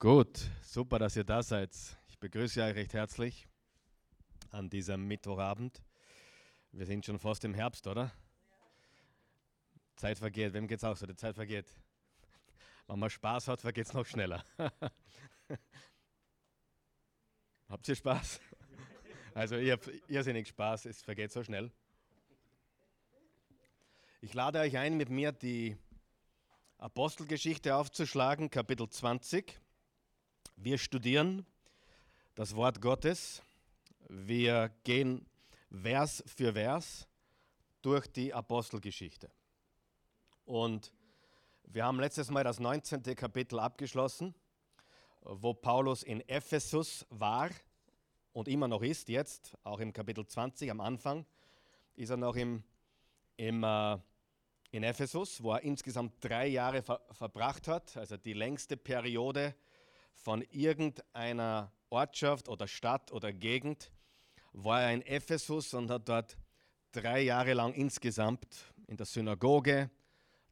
Gut, super, dass ihr da seid. Ich begrüße euch recht herzlich an diesem Mittwochabend. Wir sind schon fast im Herbst, oder? Zeit vergeht. Wem geht es auch so? Die Zeit vergeht. Wenn man Spaß hat, vergeht es noch schneller. Habt ihr Spaß? Also, ihr habt irrsinnig Spaß, es vergeht so schnell. Ich lade euch ein, mit mir die Apostelgeschichte aufzuschlagen, Kapitel 20. Wir studieren das Wort Gottes. Wir gehen Vers für Vers durch die Apostelgeschichte. Und wir haben letztes Mal das 19. Kapitel abgeschlossen, wo Paulus in Ephesus war und immer noch ist, jetzt auch im Kapitel 20 am Anfang, ist er noch im, im, äh, in Ephesus, wo er insgesamt drei Jahre ver verbracht hat, also die längste Periode von irgendeiner Ortschaft oder Stadt oder Gegend, war er in Ephesus und hat dort drei Jahre lang insgesamt in der Synagoge,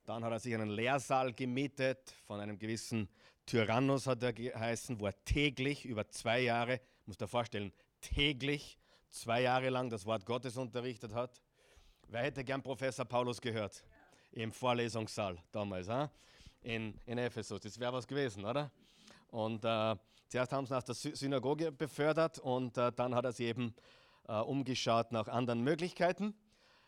dann hat er sich einen Lehrsaal gemietet von einem gewissen Tyrannus, hat er geheißen, wo er täglich über zwei Jahre, muss dir vorstellen, täglich zwei Jahre lang das Wort Gottes unterrichtet hat. Wer hätte gern Professor Paulus gehört? Im Vorlesungssaal damals, in, in Ephesus. Das wäre was gewesen, oder? Und äh, zuerst haben sie ihn aus der Synagoge befördert und äh, dann hat er sich eben äh, umgeschaut nach anderen Möglichkeiten.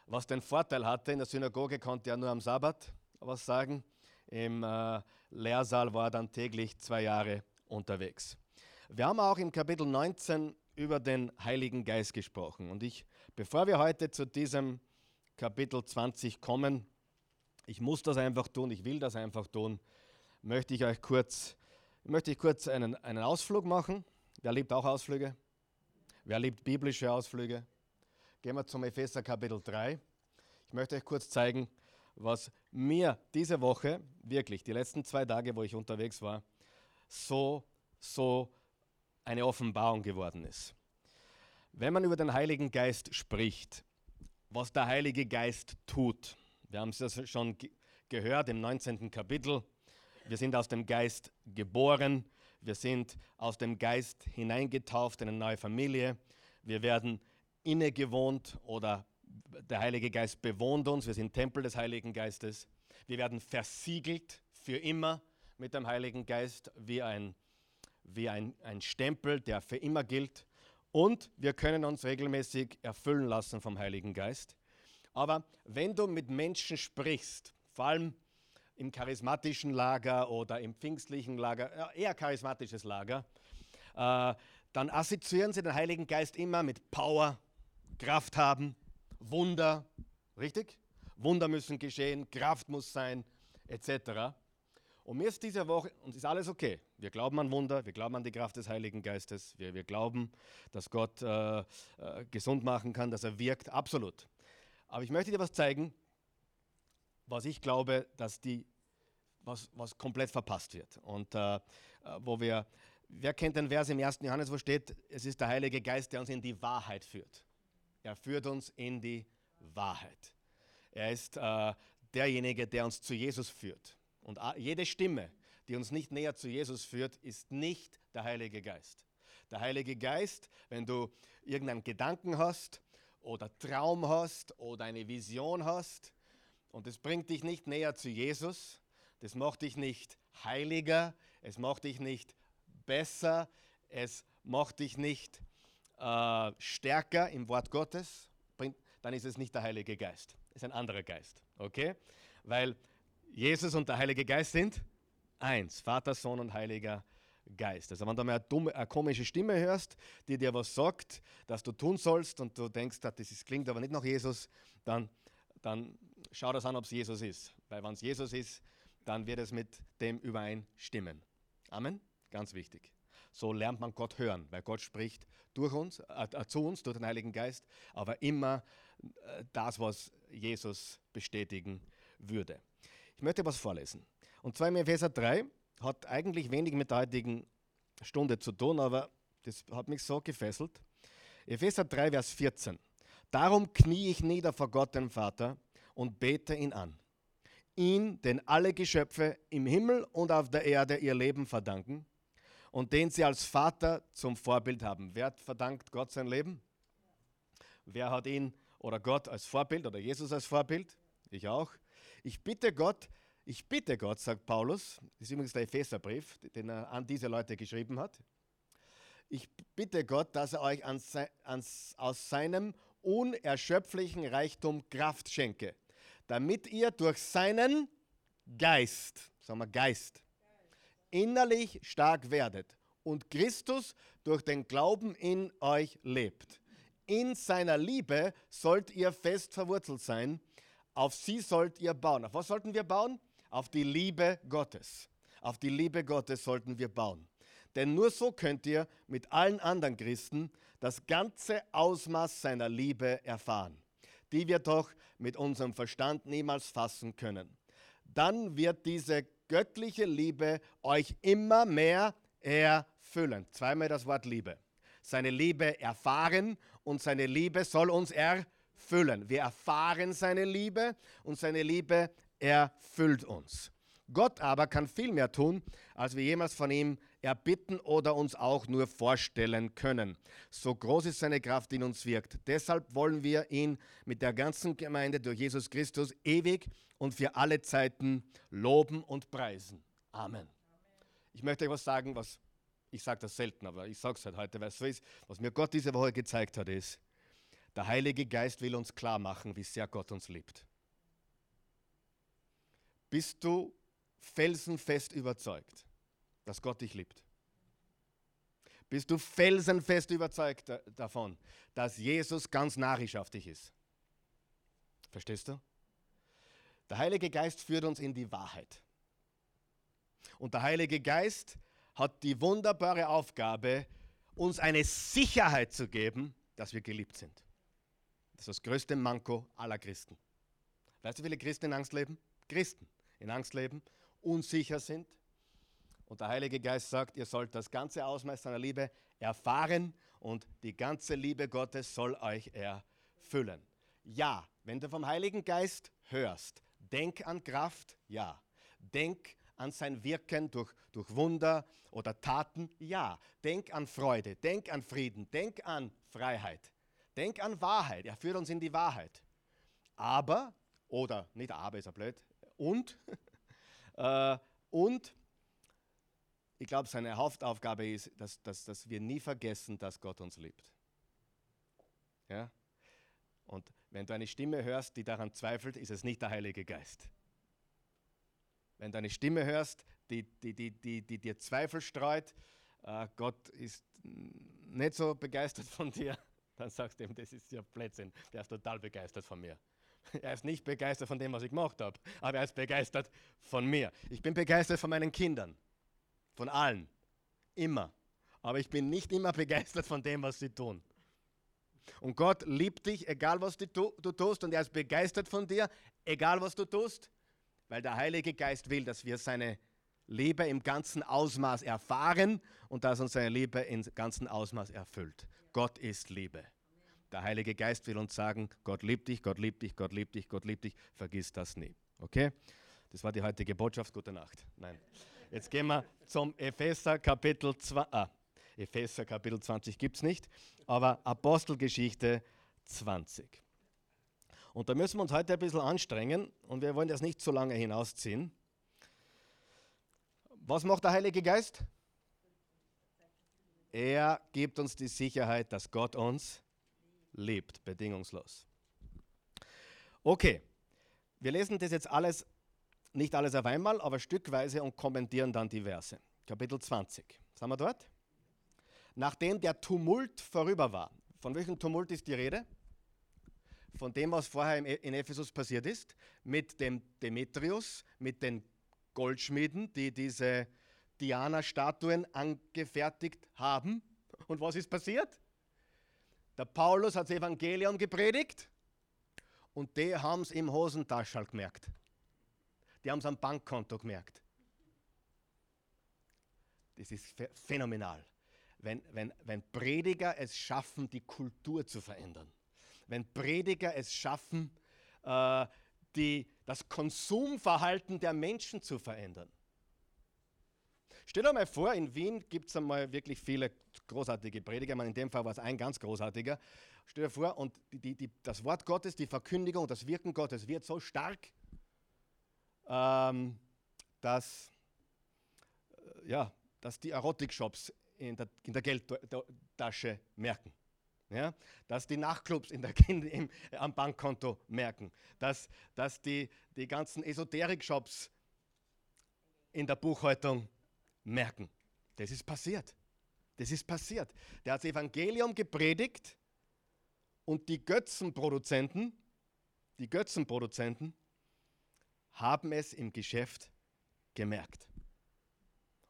Was den Vorteil hatte, in der Synagoge konnte er nur am Sabbat was sagen. Im äh, Lehrsaal war er dann täglich zwei Jahre unterwegs. Wir haben auch im Kapitel 19 über den Heiligen Geist gesprochen. Und ich, bevor wir heute zu diesem Kapitel 20 kommen, ich muss das einfach tun, ich will das einfach tun, möchte ich euch kurz möchte ich kurz einen, einen Ausflug machen. Wer liebt auch Ausflüge? Wer liebt biblische Ausflüge? Gehen wir zum Epheser Kapitel 3. Ich möchte euch kurz zeigen, was mir diese Woche, wirklich die letzten zwei Tage, wo ich unterwegs war, so, so eine Offenbarung geworden ist. Wenn man über den Heiligen Geist spricht, was der Heilige Geist tut, wir haben es schon gehört im 19. Kapitel, wir sind aus dem Geist geboren. Wir sind aus dem Geist hineingetauft in eine neue Familie. Wir werden innegewohnt oder der Heilige Geist bewohnt uns. Wir sind Tempel des Heiligen Geistes. Wir werden versiegelt für immer mit dem Heiligen Geist wie ein, wie ein, ein Stempel, der für immer gilt. Und wir können uns regelmäßig erfüllen lassen vom Heiligen Geist. Aber wenn du mit Menschen sprichst, vor allem im charismatischen Lager oder im pfingstlichen Lager, eher charismatisches Lager, äh, dann assoziieren sie den Heiligen Geist immer mit Power, Kraft haben, Wunder, richtig? Wunder müssen geschehen, Kraft muss sein, etc. Und mir ist diese Woche, und ist alles okay, wir glauben an Wunder, wir glauben an die Kraft des Heiligen Geistes, wir, wir glauben, dass Gott äh, äh, gesund machen kann, dass er wirkt, absolut. Aber ich möchte dir was zeigen, was ich glaube, dass die, was, was komplett verpasst wird. Und äh, äh, wo wir, wer kennt den Vers im 1. Johannes, wo steht, es ist der Heilige Geist, der uns in die Wahrheit führt. Er führt uns in die Wahrheit. Er ist äh, derjenige, der uns zu Jesus führt. Und jede Stimme, die uns nicht näher zu Jesus führt, ist nicht der Heilige Geist. Der Heilige Geist, wenn du irgendeinen Gedanken hast oder Traum hast oder eine Vision hast, und es bringt dich nicht näher zu Jesus, das macht dich nicht heiliger, es macht dich nicht besser, es macht dich nicht äh, stärker im Wort Gottes, dann ist es nicht der Heilige Geist, es ist ein anderer Geist, okay? Weil Jesus und der Heilige Geist sind eins, Vater, Sohn und Heiliger Geist. Also wenn du mal eine, dumme, eine komische Stimme hörst, die dir was sagt, dass du tun sollst und du denkst, das ist, klingt aber nicht nach Jesus, dann, dann schau das an, ob es Jesus ist. Weil wenn es Jesus ist, dann wird es mit dem übereinstimmen. Amen. Ganz wichtig. So lernt man Gott hören, weil Gott spricht durch uns, äh, äh zu uns, durch den Heiligen Geist, aber immer äh, das, was Jesus bestätigen würde. Ich möchte was vorlesen. Und zwar im Epheser 3 hat eigentlich wenig mit der heutigen Stunde zu tun, aber das hat mich so gefesselt. Epheser 3, Vers 14. Darum knie ich nieder vor Gott, dem Vater, und bete ihn an. Ihn, den alle Geschöpfe im Himmel und auf der Erde ihr Leben verdanken, und den sie als Vater zum Vorbild haben. Wer verdankt Gott sein Leben? Wer hat ihn oder Gott als Vorbild oder Jesus als Vorbild? Ich auch. Ich bitte Gott, ich bitte Gott, sagt Paulus, das ist übrigens der Epheserbrief, den er an diese Leute geschrieben hat. Ich bitte Gott, dass er euch ans, ans, aus seinem unerschöpflichen Reichtum Kraft schenke, damit ihr durch seinen Geist, sagen wir Geist, innerlich stark werdet und Christus durch den Glauben in euch lebt. In seiner Liebe sollt ihr fest verwurzelt sein. Auf sie sollt ihr bauen. Auf was sollten wir bauen? Auf die Liebe Gottes. Auf die Liebe Gottes sollten wir bauen. Denn nur so könnt ihr mit allen anderen Christen das ganze Ausmaß seiner Liebe erfahren, die wir doch mit unserem Verstand niemals fassen können. Dann wird diese göttliche Liebe euch immer mehr erfüllen. Zweimal das Wort Liebe. Seine Liebe erfahren und seine Liebe soll uns erfüllen. Wir erfahren seine Liebe und seine Liebe erfüllt uns. Gott aber kann viel mehr tun, als wir jemals von ihm erbitten oder uns auch nur vorstellen können. So groß ist seine Kraft, die in uns wirkt. Deshalb wollen wir ihn mit der ganzen Gemeinde durch Jesus Christus ewig und für alle Zeiten loben und preisen. Amen. Ich möchte euch was sagen, was ich sage das selten, aber ich sage es halt heute, weil es so ist. Was mir Gott diese Woche gezeigt hat, ist, der Heilige Geist will uns klar machen, wie sehr Gott uns liebt. Bist du felsenfest überzeugt, dass Gott dich liebt? Bist du felsenfest überzeugt davon, dass Jesus ganz narrisch auf dich ist? Verstehst du? Der Heilige Geist führt uns in die Wahrheit. Und der Heilige Geist hat die wunderbare Aufgabe, uns eine Sicherheit zu geben, dass wir geliebt sind. Das ist das größte Manko aller Christen. Weißt du, wie viele Christen in Angst leben? Christen in Angst leben, unsicher sind. Und der Heilige Geist sagt, ihr sollt das ganze Ausmaß seiner Liebe erfahren und die ganze Liebe Gottes soll euch erfüllen. Ja, wenn du vom Heiligen Geist hörst, denk an Kraft, ja. Denk an sein Wirken durch, durch Wunder oder Taten? Ja. Denk an Freude, denk an Frieden, denk an Freiheit, denk an Wahrheit. Er führt uns in die Wahrheit. Aber, oder nicht aber ist er blöd, und, äh, und ich glaube, seine Hauptaufgabe ist, dass, dass, dass wir nie vergessen, dass Gott uns liebt. Ja? Und wenn du eine Stimme hörst, die daran zweifelt, ist es nicht der Heilige Geist. Wenn du eine Stimme hörst, die, die, die, die, die dir Zweifel streut, äh, Gott ist nicht so begeistert von dir, dann sagst du ihm, das ist ja Blödsinn, der ist total begeistert von mir. Er ist nicht begeistert von dem, was ich gemacht habe, aber er ist begeistert von mir. Ich bin begeistert von meinen Kindern, von allen, immer. Aber ich bin nicht immer begeistert von dem, was sie tun. Und Gott liebt dich, egal was du, du tust, und er ist begeistert von dir, egal was du tust weil der Heilige Geist will, dass wir seine Liebe im ganzen Ausmaß erfahren und dass uns seine Liebe im ganzen Ausmaß erfüllt. Gott ist Liebe. Der Heilige Geist will uns sagen, Gott liebt dich, Gott liebt dich, Gott liebt dich, Gott liebt dich. Vergiss das nie. Okay? Das war die heutige Botschaft. Gute Nacht. Nein. Jetzt gehen wir zum Epheser Kapitel 2. Ah, Epheser Kapitel 20 gibt es nicht, aber Apostelgeschichte 20. Und da müssen wir uns heute ein bisschen anstrengen und wir wollen das nicht so lange hinausziehen. Was macht der Heilige Geist? Er gibt uns die Sicherheit, dass Gott uns liebt, bedingungslos. Okay, wir lesen das jetzt alles, nicht alles auf einmal, aber stückweise und kommentieren dann die Verse. Kapitel 20. Sind wir dort? Nachdem der Tumult vorüber war. Von welchem Tumult ist die Rede? von dem, was vorher e- in Ephesus passiert ist, mit dem Demetrius, mit den Goldschmieden, die diese Diana-Statuen angefertigt haben. Und was ist passiert? Der Paulus hat das Evangelium gepredigt und die haben es im Hosentaschel gemerkt. Die haben es am Bankkonto gemerkt. Das ist phänomenal, wenn, wenn, wenn Prediger es schaffen, die Kultur zu verändern wenn Prediger es schaffen, äh, die, das Konsumverhalten der Menschen zu verändern. Stell dir mal vor, in Wien gibt es einmal wirklich viele großartige Prediger. Meine, in dem Fall war es ein ganz großartiger. Stell dir vor, und die, die, das Wort Gottes, die Verkündigung, das Wirken Gottes wird so stark, ähm, dass, äh, ja, dass die Erotikshops in der, in der Geldtasche merken. Ja, dass die Nachtclubs in der, in, im, am Bankkonto merken, dass, dass die, die ganzen Esoterik-Shops in der Buchhaltung merken. Das ist passiert. Das ist passiert. Der hat das Evangelium gepredigt und die Götzenproduzenten, die Götzenproduzenten haben es im Geschäft gemerkt.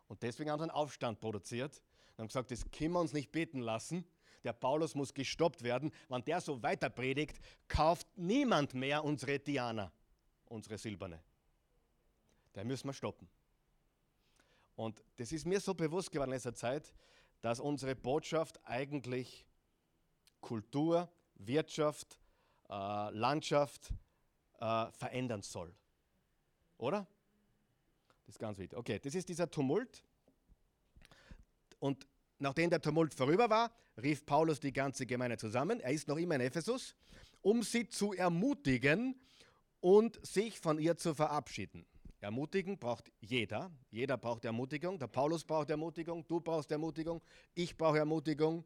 Und deswegen haben sie einen Aufstand produziert und haben gesagt, das können wir uns nicht beten lassen. Der Paulus muss gestoppt werden. Wenn der so weiter predigt, kauft niemand mehr unsere Diana, unsere silberne. Da müssen wir stoppen. Und das ist mir so bewusst geworden in letzter Zeit, dass unsere Botschaft eigentlich Kultur, Wirtschaft, äh, Landschaft äh, verändern soll. Oder? Das ist ganz wichtig. Okay, das ist dieser Tumult. Und nachdem der Tumult vorüber war, rief Paulus die ganze Gemeinde zusammen. Er ist noch immer in Ephesus, um sie zu ermutigen und sich von ihr zu verabschieden. Ermutigen braucht jeder. Jeder braucht Ermutigung. Der Paulus braucht Ermutigung, du brauchst Ermutigung, ich brauche Ermutigung.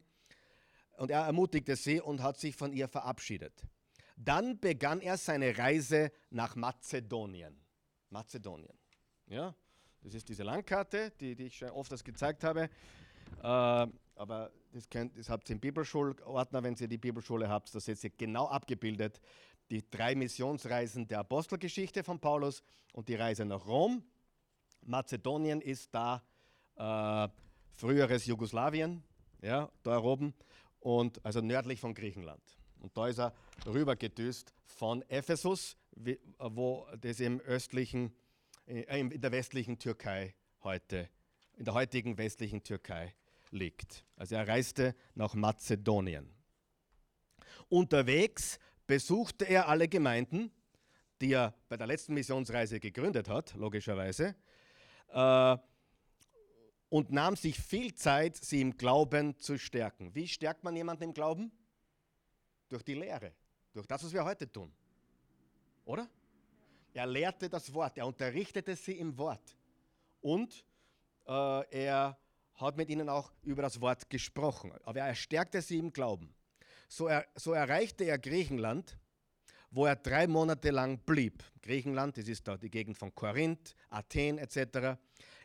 Und er ermutigte sie und hat sich von ihr verabschiedet. Dann begann er seine Reise nach Mazedonien. Mazedonien. Ja, das ist diese Landkarte, die, die ich schon oft gezeigt habe. Äh, aber das, könnt, das habt ihr im Bibelschulordner, wenn ihr die Bibelschule habt, das seht ihr genau abgebildet die drei Missionsreisen der Apostelgeschichte von Paulus und die Reise nach Rom. Mazedonien ist da äh, früheres Jugoslawien, ja, da oben, und also nördlich von Griechenland. Und da ist er rübergedüst von Ephesus, wo das im östlichen, äh, in der westlichen Türkei heute, in der heutigen westlichen Türkei liegt. Also er reiste nach Mazedonien. Unterwegs besuchte er alle Gemeinden, die er bei der letzten Missionsreise gegründet hat, logischerweise, äh, und nahm sich viel Zeit, sie im Glauben zu stärken. Wie stärkt man jemanden im Glauben? Durch die Lehre, durch das, was wir heute tun. Oder? Er lehrte das Wort, er unterrichtete sie im Wort. Und äh, er hat mit ihnen auch über das Wort gesprochen. Aber er stärkte sie im Glauben. So, er, so erreichte er Griechenland, wo er drei Monate lang blieb. Griechenland, das ist da die Gegend von Korinth, Athen etc.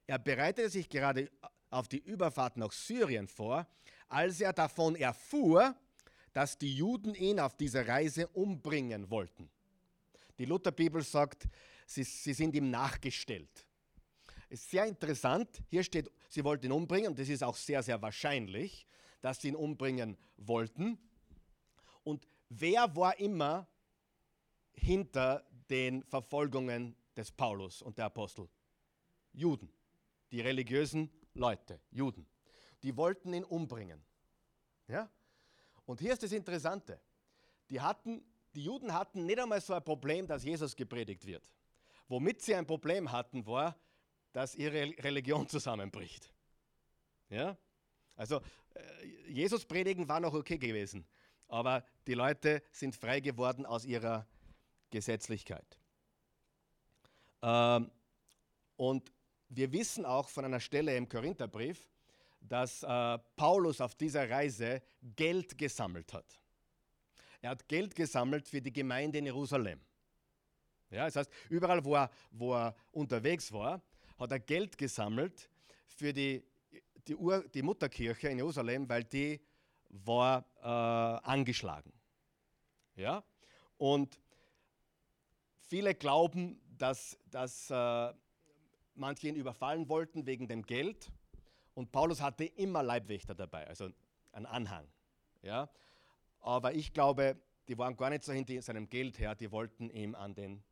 Er bereitete sich gerade auf die Überfahrt nach Syrien vor, als er davon erfuhr, dass die Juden ihn auf dieser Reise umbringen wollten. Die Lutherbibel sagt, sie, sie sind ihm nachgestellt. Ist sehr interessant. Hier steht, sie wollten ihn umbringen und das ist auch sehr, sehr wahrscheinlich, dass sie ihn umbringen wollten. Und wer war immer hinter den Verfolgungen des Paulus und der Apostel? Juden, die religiösen Leute, Juden. Die wollten ihn umbringen. Ja? Und hier ist das Interessante. Die, hatten, die Juden hatten nicht einmal so ein Problem, dass Jesus gepredigt wird. Womit sie ein Problem hatten, war, dass ihre Religion zusammenbricht. Ja? Also äh, Jesus predigen war noch okay gewesen aber die Leute sind frei geworden aus ihrer Gesetzlichkeit. Ähm, und wir wissen auch von einer Stelle im Korintherbrief, dass äh, Paulus auf dieser Reise Geld gesammelt hat. Er hat Geld gesammelt für die Gemeinde in Jerusalem. Ja, das heißt, überall, wo er, wo er unterwegs war, hat er Geld gesammelt für die, die, Ur, die Mutterkirche in Jerusalem, weil die war äh, angeschlagen. Ja? Und viele glauben, dass, dass äh, manche ihn überfallen wollten wegen dem Geld. Und Paulus hatte immer Leibwächter dabei, also einen Anhang. Ja? Aber ich glaube, die waren gar nicht so hinter seinem Geld her, die wollten ihm an den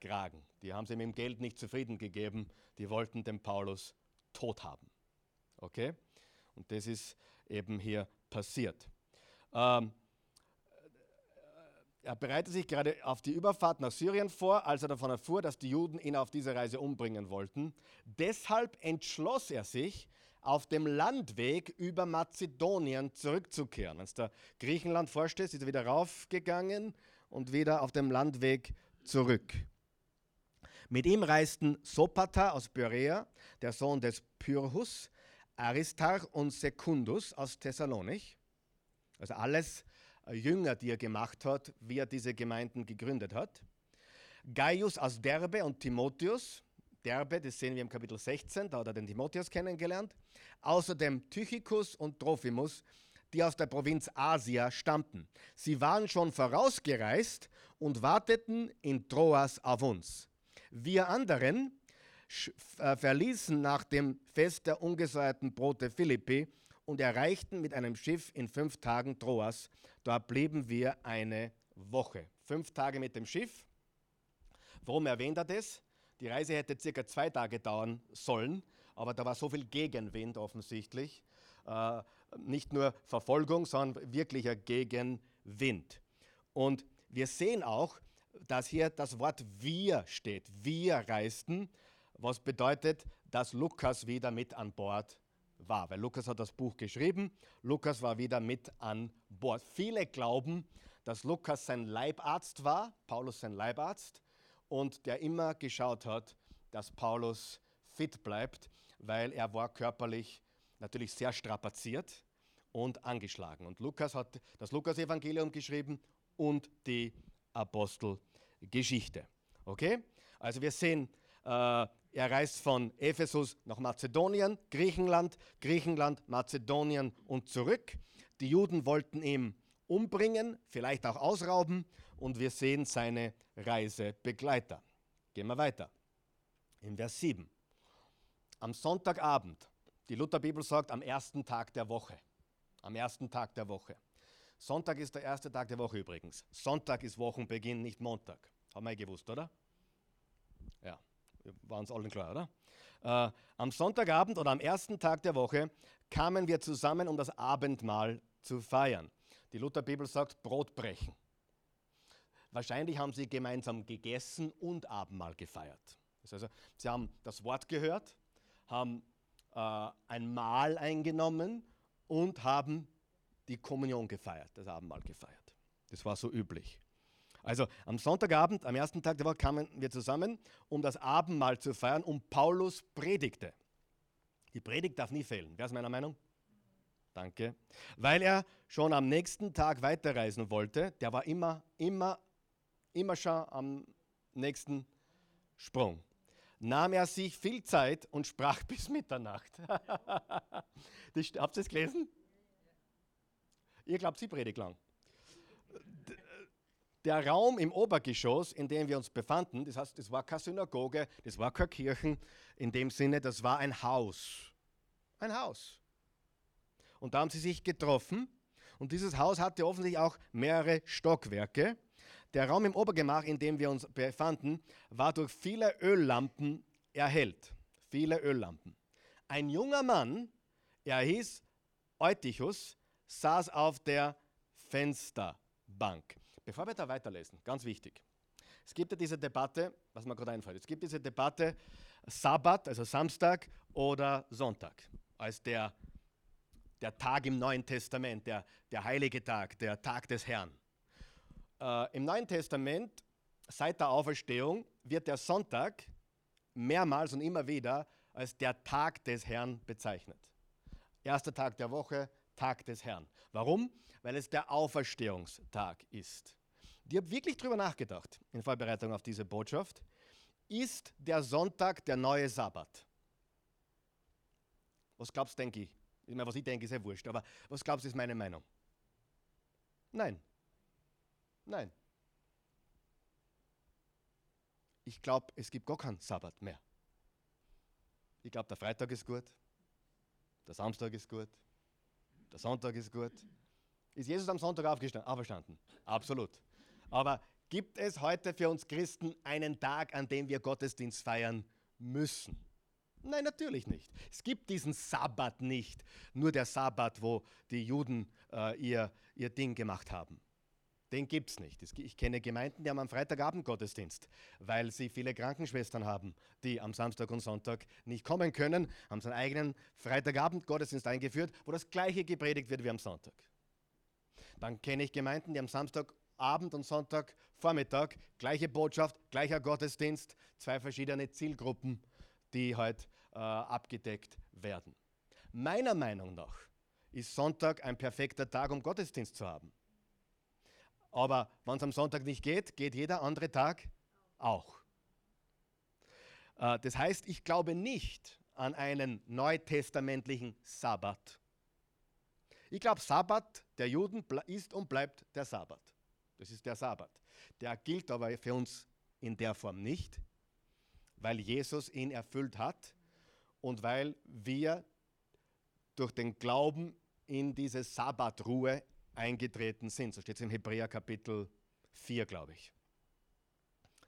Kragen. Die haben sie ihm im Geld nicht zufrieden gegeben, die wollten den Paulus tot haben. Okay? Und das ist eben hier passiert. Ähm, er bereitet sich gerade auf die Überfahrt nach Syrien vor, als er davon erfuhr, dass die Juden ihn auf dieser Reise umbringen wollten. Deshalb entschloss er sich, auf dem Landweg über Mazedonien zurückzukehren. Wenn du Griechenland vorstellst, ist er wieder raufgegangen und wieder auf dem Landweg zurück. Mit ihm reisten Sopata aus Pyrea, der Sohn des Pyrrhus, Aristarch und Secundus aus Thessalonich. Also alles äh, Jünger, die er gemacht hat, wie er diese Gemeinden gegründet hat. Gaius aus Derbe und Timotheus. Derbe, das sehen wir im Kapitel 16, da hat er den Timotheus kennengelernt. Außerdem Tychicus und Trophimus, die aus der Provinz Asia stammten. Sie waren schon vorausgereist und warteten in Troas auf uns. Wir anderen äh, verließen nach dem Fest der ungesäuerten Brote Philippi und erreichten mit einem Schiff in fünf Tagen Troas. Dort blieben wir eine Woche. Fünf Tage mit dem Schiff. Warum erwähnt er das? Die Reise hätte circa zwei Tage dauern sollen, aber da war so viel Gegenwind offensichtlich. Äh, nicht nur Verfolgung, sondern wirklicher Gegenwind. Und wir sehen auch, dass hier das Wort wir steht. Wir reisten, was bedeutet, dass Lukas wieder mit an Bord war, weil Lukas hat das Buch geschrieben, Lukas war wieder mit an Bord. Viele glauben, dass Lukas sein Leibarzt war, Paulus sein Leibarzt, und der immer geschaut hat, dass Paulus fit bleibt, weil er war körperlich natürlich sehr strapaziert und angeschlagen. Und Lukas hat das Lukas-Evangelium geschrieben und die Apostelgeschichte. Okay? Also wir sehen, äh, er reist von Ephesus nach Mazedonien, Griechenland, Griechenland, Mazedonien und zurück. Die Juden wollten ihn umbringen, vielleicht auch ausrauben und wir sehen seine Reisebegleiter. Gehen wir weiter. In Vers 7. Am Sonntagabend, die Lutherbibel sagt am ersten Tag der Woche. Am ersten Tag der Woche. Sonntag ist der erste Tag der Woche übrigens. Sonntag ist Wochenbeginn, nicht Montag. Haben wir gewusst, oder? Ja war uns allen klar, oder? Äh, am Sonntagabend oder am ersten Tag der Woche kamen wir zusammen, um das Abendmahl zu feiern. Die Lutherbibel sagt Brot brechen. Wahrscheinlich haben sie gemeinsam gegessen und Abendmahl gefeiert. Das heißt sie haben das Wort gehört, haben äh, ein Mahl eingenommen und haben die Kommunion gefeiert, das Abendmahl gefeiert. Das war so üblich. Also am Sonntagabend, am ersten Tag der Woche, kamen wir zusammen, um das Abendmahl zu feiern und Paulus predigte. Die Predigt darf nie fehlen. Wer ist meiner Meinung? Danke. Weil er schon am nächsten Tag weiterreisen wollte, der war immer, immer, immer schon am nächsten Sprung. Nahm er sich viel Zeit und sprach bis Mitternacht. das, habt ihr es gelesen? Ihr glaubt, sie predigt lang. Der Raum im Obergeschoss, in dem wir uns befanden, das heißt, das war keine Synagoge, das war keine Kirche, in dem Sinne, das war ein Haus. Ein Haus. Und da haben sie sich getroffen und dieses Haus hatte offensichtlich auch mehrere Stockwerke. Der Raum im Obergemach, in dem wir uns befanden, war durch viele Öllampen erhellt. Viele Öllampen. Ein junger Mann, er hieß Eutychus, saß auf der Fensterbank. Bevor wir da weiterlesen, ganz wichtig. Es gibt ja diese Debatte, was mir gerade einfällt, es gibt diese Debatte Sabbat, also Samstag oder Sonntag, als der, der Tag im Neuen Testament, der, der heilige Tag, der Tag des Herrn. Äh, Im Neuen Testament, seit der Auferstehung, wird der Sonntag mehrmals und immer wieder als der Tag des Herrn bezeichnet. Erster Tag der Woche, Tag des Herrn. Warum? Weil es der Auferstehungstag ist. Ich habe wirklich darüber nachgedacht in Vorbereitung auf diese Botschaft. Ist der Sonntag der neue Sabbat? Was glaubst du, denke ich? Ich meine, was ich denke, ist ja wurscht, aber was glaubst du, ist meine Meinung? Nein. Nein. Ich glaube, es gibt gar keinen Sabbat mehr. Ich glaube, der Freitag ist gut, der Samstag ist gut, der Sonntag ist gut. Ist Jesus am Sonntag aufgestanden? Absolut. Aber gibt es heute für uns Christen einen Tag, an dem wir Gottesdienst feiern müssen? Nein, natürlich nicht. Es gibt diesen Sabbat nicht. Nur der Sabbat, wo die Juden äh, ihr, ihr Ding gemacht haben. Den gibt es nicht. Ich kenne Gemeinden, die haben am Freitagabend Gottesdienst, weil sie viele Krankenschwestern haben, die am Samstag und Sonntag nicht kommen können, haben sie einen eigenen Freitagabend Gottesdienst eingeführt, wo das gleiche gepredigt wird wie am Sonntag. Dann kenne ich Gemeinden, die am Samstagabend und Sonntagvormittag gleiche Botschaft, gleicher Gottesdienst, zwei verschiedene Zielgruppen, die halt äh, abgedeckt werden. Meiner Meinung nach ist Sonntag ein perfekter Tag, um Gottesdienst zu haben. Aber wenn es am Sonntag nicht geht, geht jeder andere Tag auch. Äh, das heißt, ich glaube nicht an einen neutestamentlichen Sabbat. Ich glaube, Sabbat der Juden ist und bleibt der Sabbat. Das ist der Sabbat. Der gilt aber für uns in der Form nicht, weil Jesus ihn erfüllt hat und weil wir durch den Glauben in diese Sabbatruhe eingetreten sind. So steht es im Hebräer Kapitel 4, glaube ich.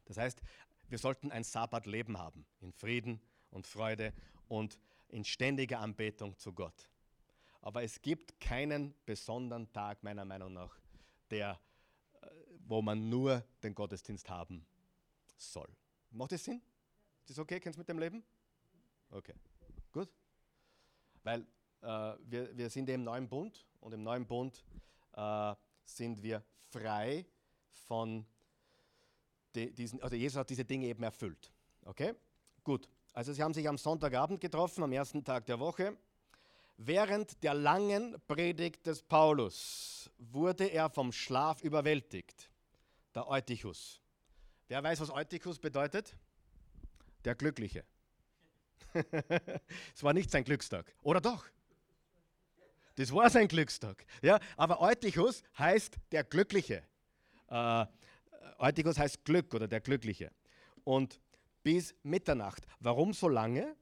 Das heißt, wir sollten ein Sabbatleben haben, in Frieden und Freude und in ständiger Anbetung zu Gott. Aber es gibt keinen besonderen Tag, meiner Meinung nach, der, äh, wo man nur den Gottesdienst haben soll. Macht das Sinn? Ist das okay? Kennst du mit dem Leben? Okay, gut. Weil äh, wir, wir sind im neuen Bund und im neuen Bund äh, sind wir frei von diesen, also Jesus hat diese Dinge eben erfüllt. Okay? Gut. Also sie haben sich am Sonntagabend getroffen, am ersten Tag der Woche. Während der langen Predigt des Paulus wurde er vom Schlaf überwältigt. Der Eutychus. Wer weiß, was Eutychus bedeutet? Der Glückliche. es war nicht sein Glückstag. Oder doch? Das war sein Glückstag. Ja? Aber Eutychus heißt der Glückliche. Äh, Eutychus heißt Glück oder der Glückliche. Und bis Mitternacht. Warum so lange?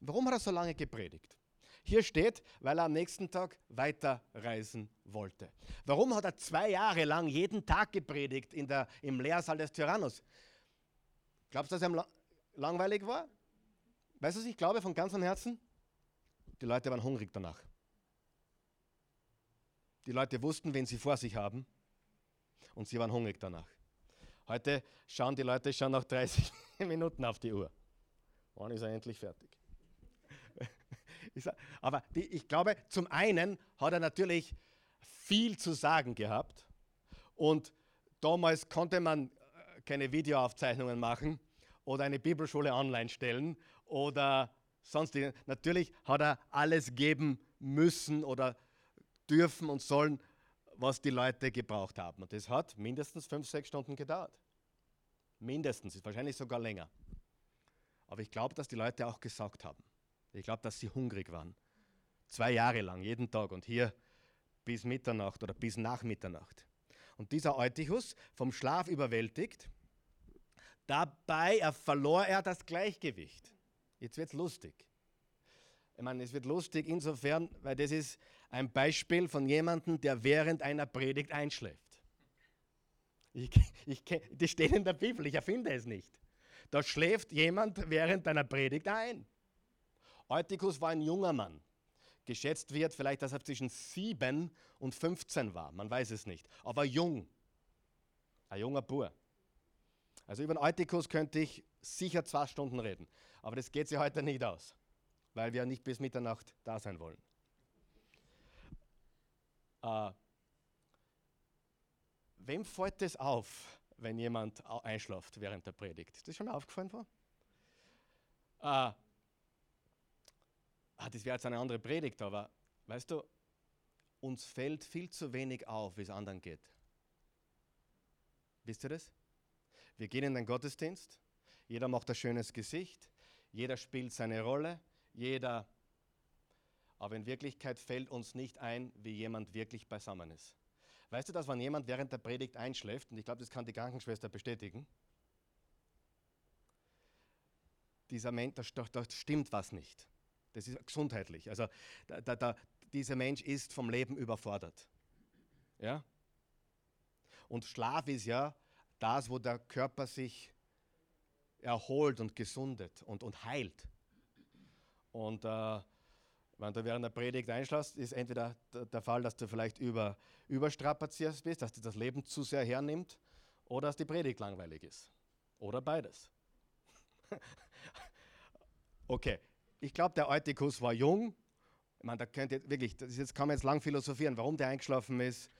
Warum hat er so lange gepredigt? Hier steht, weil er am nächsten Tag weiterreisen wollte. Warum hat er zwei Jahre lang jeden Tag gepredigt in der, im Lehrsaal des Tyrannus? Glaubst du, dass er langweilig war? Weißt du, was ich glaube von ganzem Herzen? Die Leute waren hungrig danach. Die Leute wussten, wen sie vor sich haben und sie waren hungrig danach. Heute schauen die Leute schon nach 30 Minuten auf die Uhr. Wann ist er endlich fertig? Aber die, ich glaube, zum einen hat er natürlich viel zu sagen gehabt und damals konnte man äh, keine Videoaufzeichnungen machen oder eine Bibelschule online stellen oder sonst. Natürlich hat er alles geben müssen oder dürfen und sollen, was die Leute gebraucht haben. Und das hat mindestens fünf, sechs Stunden gedauert. Mindestens, wahrscheinlich sogar länger. Aber ich glaube, dass die Leute auch gesagt haben. Ich glaube, dass sie hungrig waren. Zwei Jahre lang, jeden Tag und hier bis Mitternacht oder bis nach Mitternacht. Und dieser Eutychus, vom Schlaf überwältigt, dabei er verlor er das Gleichgewicht. Jetzt wird es lustig. Ich meine, es wird lustig insofern, weil das ist ein Beispiel von jemandem, der während einer Predigt einschläft. Ich, ich, das steht in der Bibel, ich erfinde es nicht. Da schläft jemand während einer Predigt ein. Eutychus war ein junger Mann. Geschätzt wird vielleicht, dass er zwischen 7 und 15 war. Man weiß es nicht. Aber jung. Ein junger Bur. Also über den Eutychus könnte ich sicher zwei Stunden reden. Aber das geht sich heute nicht aus weil wir nicht bis Mitternacht da sein wollen. Äh, wem fällt es auf, wenn jemand einschläft während der Predigt? Ist das schon mal aufgefallen vor? Äh, ah, das wäre jetzt eine andere Predigt, aber weißt du, uns fällt viel zu wenig auf, wie es anderen geht. Wisst ihr das? Wir gehen in den Gottesdienst, jeder macht ein schönes Gesicht, jeder spielt seine Rolle, jeder. Aber in Wirklichkeit fällt uns nicht ein, wie jemand wirklich beisammen ist. Weißt du, dass wenn jemand während der Predigt einschläft, und ich glaube, das kann die Krankenschwester bestätigen, dieser Mensch, da, da stimmt was nicht. Das ist gesundheitlich. Also da, da, dieser Mensch ist vom Leben überfordert. Ja? Und Schlaf ist ja das, wo der Körper sich erholt und gesundet und, und heilt. Und äh, Wenn du während der Predigt einschläfst, ist entweder der Fall, dass du vielleicht über, überstrapaziert bist, dass dir das Leben zu sehr hernimmt, oder dass die Predigt langweilig ist. Oder beides. okay, ich glaube, der Eutikus war jung. Ich meine, da könnt ihr wirklich, das jetzt kann man jetzt lang philosophieren, warum der eingeschlafen ist,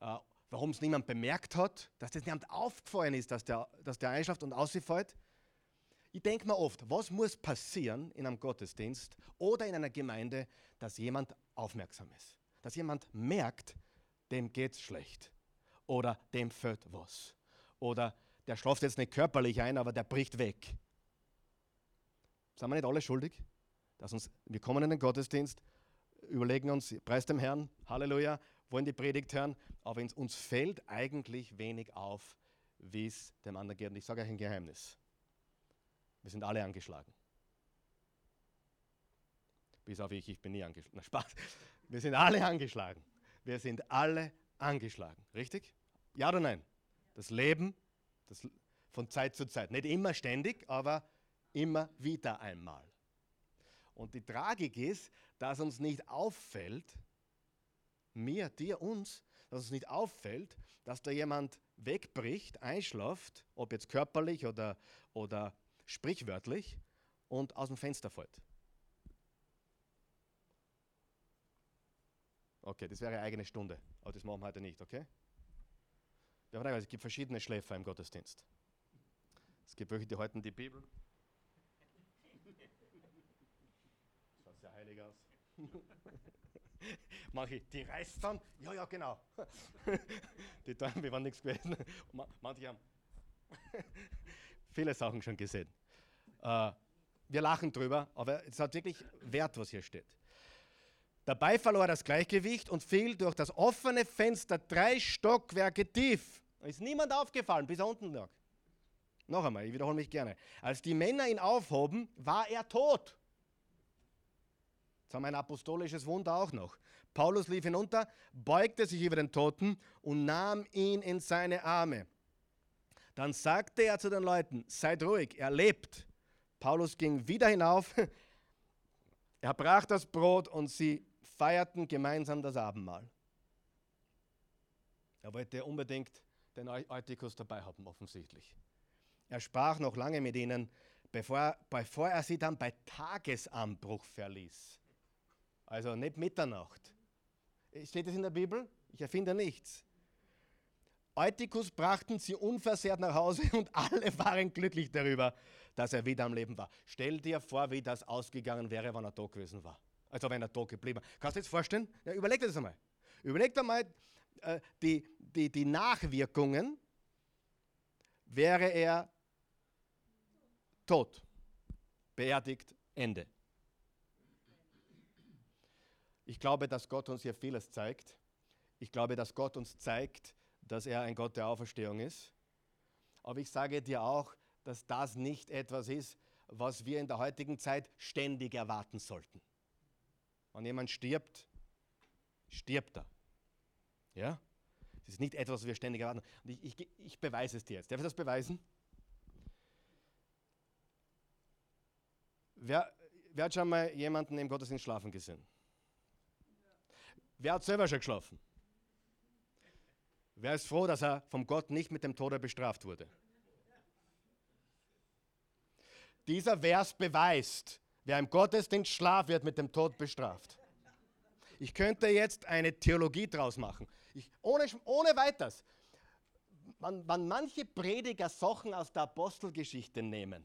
äh, warum es niemand bemerkt hat, dass das niemand aufgefallen ist, dass der, dass der einschlaft und ausfällt. Ich denke mir oft, was muss passieren in einem Gottesdienst oder in einer Gemeinde, dass jemand aufmerksam ist. Dass jemand merkt, dem geht es schlecht. Oder dem fällt was. Oder der schläft jetzt nicht körperlich ein, aber der bricht weg. Sind wir nicht alle schuldig? Dass uns, wir kommen in den Gottesdienst, überlegen uns, preis dem Herrn, Halleluja, wollen die Predigt hören, aber uns fällt eigentlich wenig auf, wie es dem anderen geht. Und ich sage euch ein Geheimnis. Wir sind alle angeschlagen. Bis auf ich, ich bin nie angeschlagen. Na, Spaß. Wir sind alle angeschlagen. Wir sind alle angeschlagen. Richtig? Ja oder nein? Das Leben das von Zeit zu Zeit. Nicht immer ständig, aber immer wieder einmal. Und die Tragik ist, dass uns nicht auffällt, mir, dir, uns, dass uns nicht auffällt, dass da jemand wegbricht, einschläft, ob jetzt körperlich oder, oder sprichwörtlich, und aus dem Fenster fällt. Okay, das wäre eine eigene Stunde, aber das machen wir heute nicht, okay? Es gibt verschiedene Schläfer im Gottesdienst. Es gibt welche, die halten die Bibel. Das schaut sehr heilig aus. Manche, die reißt dann. Ja, ja, genau. Die wir waren nichts gewesen. Manche haben viele Sachen schon gesehen. Uh, wir lachen drüber, aber es hat wirklich Wert, was hier steht. Dabei verlor er das Gleichgewicht und fiel durch das offene Fenster drei Stockwerke tief. Ist niemand aufgefallen, bis er unten lag. Noch einmal, ich wiederhole mich gerne. Als die Männer ihn aufhoben, war er tot. Jetzt haben wir ein apostolisches Wunder auch noch. Paulus lief hinunter, beugte sich über den Toten und nahm ihn in seine Arme. Dann sagte er zu den Leuten, seid ruhig, er lebt. Paulus ging wieder hinauf, er brach das Brot und sie feierten gemeinsam das Abendmahl. Er wollte unbedingt den Eutychus dabei haben, offensichtlich. Er sprach noch lange mit ihnen, bevor, bevor er sie dann bei Tagesanbruch verließ. Also nicht Mitternacht. Steht das in der Bibel? Ich erfinde nichts. Eutychus brachten sie unversehrt nach Hause und alle waren glücklich darüber, dass er wieder am Leben war. Stell dir vor, wie das ausgegangen wäre, wenn er tot gewesen war. Also wenn er tot geblieben war. Kannst du dir das vorstellen? Ja, überleg dir das einmal. Überleg dir mal äh, die, die, die Nachwirkungen, wäre er tot, beerdigt, Ende. Ich glaube, dass Gott uns hier vieles zeigt. Ich glaube, dass Gott uns zeigt, dass er ein Gott der Auferstehung ist. Aber ich sage dir auch, dass das nicht etwas ist, was wir in der heutigen Zeit ständig erwarten sollten. Wenn jemand stirbt, stirbt er. Ja? Das ist nicht etwas, was wir ständig erwarten. Und ich, ich, ich beweise es dir jetzt. Darf ich das beweisen? Wer, wer hat schon mal jemanden im Gottesdienst schlafen gesehen? Wer hat selber schon geschlafen? Wer ist froh, dass er vom Gott nicht mit dem Tode bestraft wurde? Dieser Vers beweist, wer im Gottesdienst schlaf, wird mit dem Tod bestraft. Ich könnte jetzt eine Theologie draus machen. Ich, ohne, ohne weiteres. Man, man manche Prediger Sachen aus der Apostelgeschichte nehmen.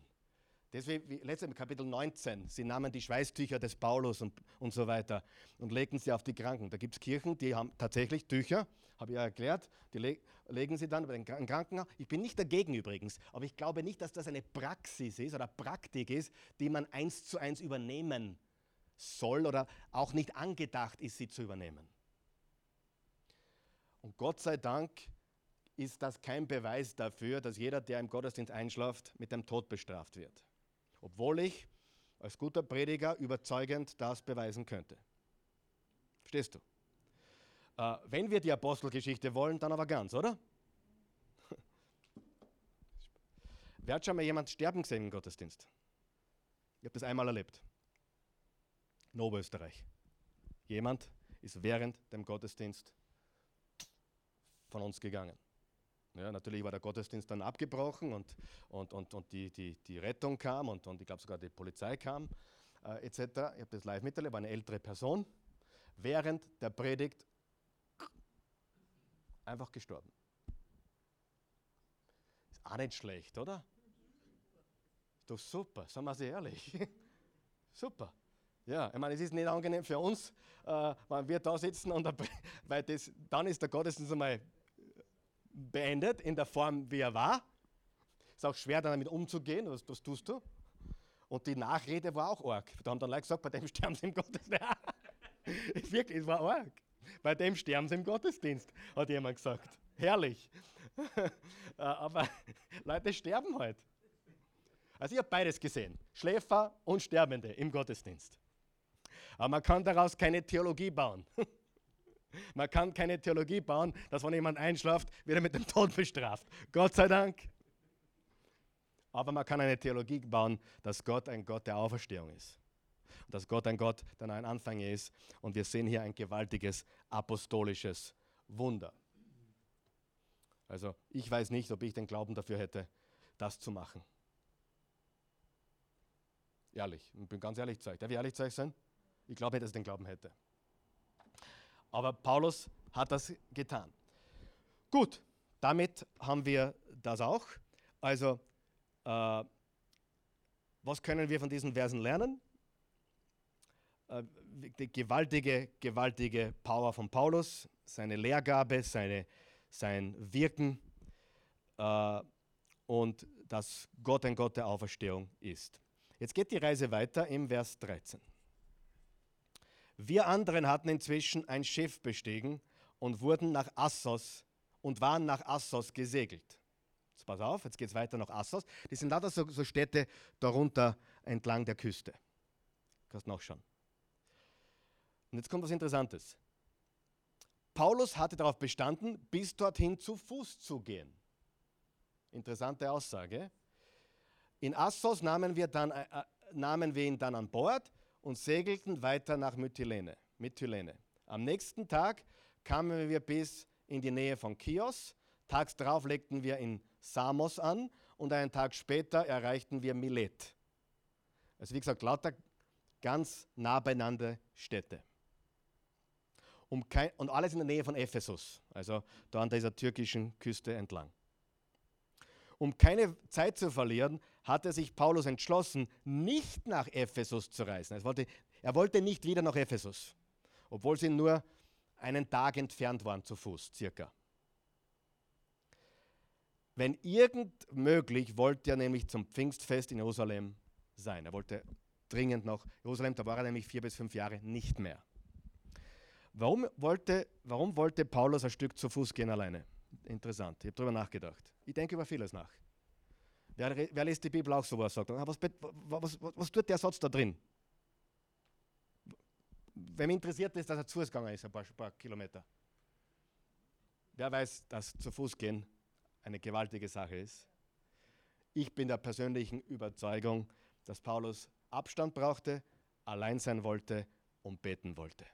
Deswegen, letztes Kapitel 19, sie nahmen die Schweißtücher des Paulus und, und so weiter und legten sie auf die Kranken. Da gibt es Kirchen, die haben tatsächlich Tücher, habe ich ja erklärt, die le legen sie dann bei den Kranken. Ich bin nicht dagegen übrigens, aber ich glaube nicht, dass das eine Praxis ist oder Praktik ist, die man eins zu eins übernehmen soll oder auch nicht angedacht ist, sie zu übernehmen. Und Gott sei Dank ist das kein Beweis dafür, dass jeder, der im Gottesdienst einschläft, mit dem Tod bestraft wird. Obwohl ich als guter Prediger überzeugend das beweisen könnte. Verstehst du? Äh, wenn wir die Apostelgeschichte wollen, dann aber ganz, oder? Wer hat schon mal jemand sterben gesehen im Gottesdienst? Ich habe das einmal erlebt in Oberösterreich. Jemand ist während dem Gottesdienst von uns gegangen. Ja, natürlich war der Gottesdienst dann abgebrochen und, und, und, und die, die, die Rettung kam und, und ich glaube sogar die Polizei kam äh, etc. Ich habe das live miterlebt, war eine ältere Person, während der Predigt einfach gestorben. Ist auch nicht schlecht, oder? Ist doch super, sagen wir sie ehrlich. super. Ja, ich meine, es ist nicht angenehm für uns, äh, wenn wir da sitzen und weil das, dann ist der Gottesdienst einmal beendet in der Form, wie er war. Ist auch schwer, damit umzugehen, was, was tust du? Und die Nachrede war auch arg. Da haben dann Leute gesagt, bei dem sterben sie im Gottesdienst. Wirklich, es war arg. Bei dem sterben sie im Gottesdienst, hat jemand gesagt. Herrlich. Äh, aber Leute sterben halt. Also ich habe beides gesehen. Schläfer und Sterbende im Gottesdienst. Aber man kann daraus keine Theologie bauen. Man kann keine Theologie bauen, dass wenn jemand einschlaft, wird er mit dem Tod bestraft. Gott sei Dank. Aber man kann eine Theologie bauen, dass Gott ein Gott der Auferstehung ist. Und dass Gott ein Gott der neuen Anfänge ist. Und wir sehen hier ein gewaltiges apostolisches Wunder. Also ich weiß nicht, ob ich den Glauben dafür hätte, das zu machen. Ehrlich, ich bin ganz ehrlich zu euch. Darf ich ehrlich zu euch sein? Ich glaube nicht, dass ich den Glauben hätte. Aber Paulus hat das getan. Gut, damit haben wir das auch. Also, äh, was können wir von diesen Versen lernen? Äh, die gewaltige, gewaltige Power von Paulus, seine Lehrgabe, seine, sein Wirken äh, und dass Gott ein Gott der Auferstehung ist. Jetzt geht die Reise weiter im Vers 13. Wir anderen hatten inzwischen ein Schiff bestiegen und wurden nach Assos und waren nach Assos gesegelt. Jetzt pass auf, jetzt geht es weiter nach Assos. Das sind lauter so, so Städte darunter entlang der Küste. Kannst nachschauen. Und jetzt kommt was Interessantes. Paulus hatte darauf bestanden, bis dorthin zu Fuß zu gehen. Interessante Aussage. In Assos nahmen wir, dann, äh, äh nahmen wir ihn dann an Bord und segelten weiter nach Mytilene. Mytilene. Am nächsten Tag kamen wir bis in die Nähe von Chios. Tags darauf legten wir in Samos an und einen Tag später erreichten wir Milet. Also wie gesagt, lauter ganz nah beieinander Städte. Um kein, und alles in der Nähe von Ephesus, also da an dieser türkischen Küste entlang. Um keine Zeit zu verlieren, hatte sich Paulus entschlossen, nicht nach Ephesus zu reisen. Er wollte, er wollte nicht wieder nach Ephesus, obwohl sie nur einen Tag entfernt waren zu Fuß, circa. Wenn irgend möglich, wollte er nämlich zum Pfingstfest in Jerusalem sein. Er wollte dringend nach Jerusalem, da war er nämlich vier bis fünf Jahre nicht mehr. Warum wollte, warum wollte Paulus ein Stück zu Fuß gehen alleine? Interessant, ich habe darüber nachgedacht. Ich denke über vieles nach. Wer, wer liest die Bibel auch so was sagt? Ah, was, was, was, was tut der Satz da drin? Wem interessiert ist, dass er zu Fuß gegangen ist, ein paar, paar Kilometer? Wer weiß, dass zu Fuß gehen eine gewaltige Sache ist? Ich bin der persönlichen Überzeugung, dass Paulus Abstand brauchte, allein sein wollte und beten wollte.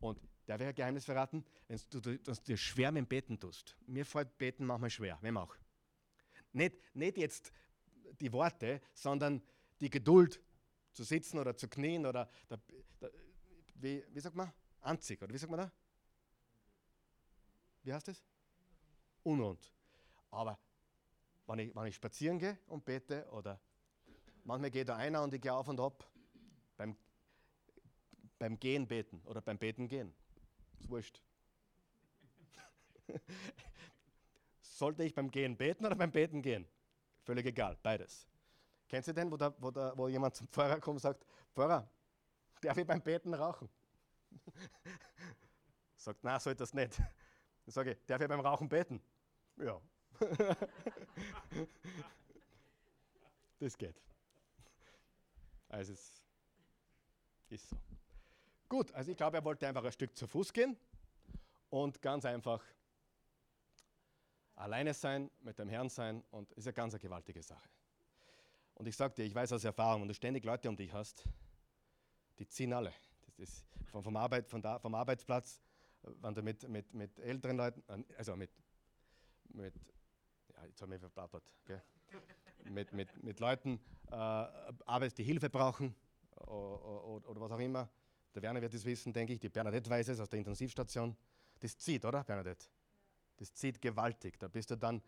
Und der wäre ein Geheimnis verraten, wenn du, du, du dir schwer mit dem Beten tust. Mir fällt Beten manchmal schwer, wem auch. Nicht, nicht jetzt die Worte, sondern die Geduld zu sitzen oder zu knien oder der, der, wie, wie sagt man? Anzig oder wie sagt man da? Wie heißt das? Unrund. Aber wenn ich, wenn ich spazieren gehe und bete oder manchmal geht da einer und ich gehe auf und ab beim, beim Gehen beten oder beim Beten gehen. Ist wurscht. Sollte ich beim Gehen beten oder beim Beten gehen? Völlig egal, beides. Kennst du den, wo, da, wo, da, wo jemand zum Pfarrer kommt und sagt, Pfarrer, darf ich beim Beten rauchen? sagt, na, soll das nicht. Dann sage ich, darf ich beim Rauchen beten? Ja. das geht. Also es ist so. Gut, also ich glaube, er wollte einfach ein Stück zu Fuß gehen und ganz einfach alleine sein, mit dem Herrn sein und ist eine ganz eine gewaltige Sache. Und ich sage dir, ich weiß aus Erfahrung, wenn du ständig Leute um dich hast, die ziehen alle. das vom, vom, Arbeit, von da, vom Arbeitsplatz, wenn du mit, mit, mit älteren Leuten, also mit, mit ja, jetzt habe ich verplappert, mit, mit, mit Leuten äh, arbeitest, die Hilfe brauchen oder, oder was auch immer. Der Werner wird es wissen, denke ich. Die Bernadette weiß es aus der Intensivstation. Das zieht, oder, Bernadette? Das zieht gewaltig. Da bist du dann,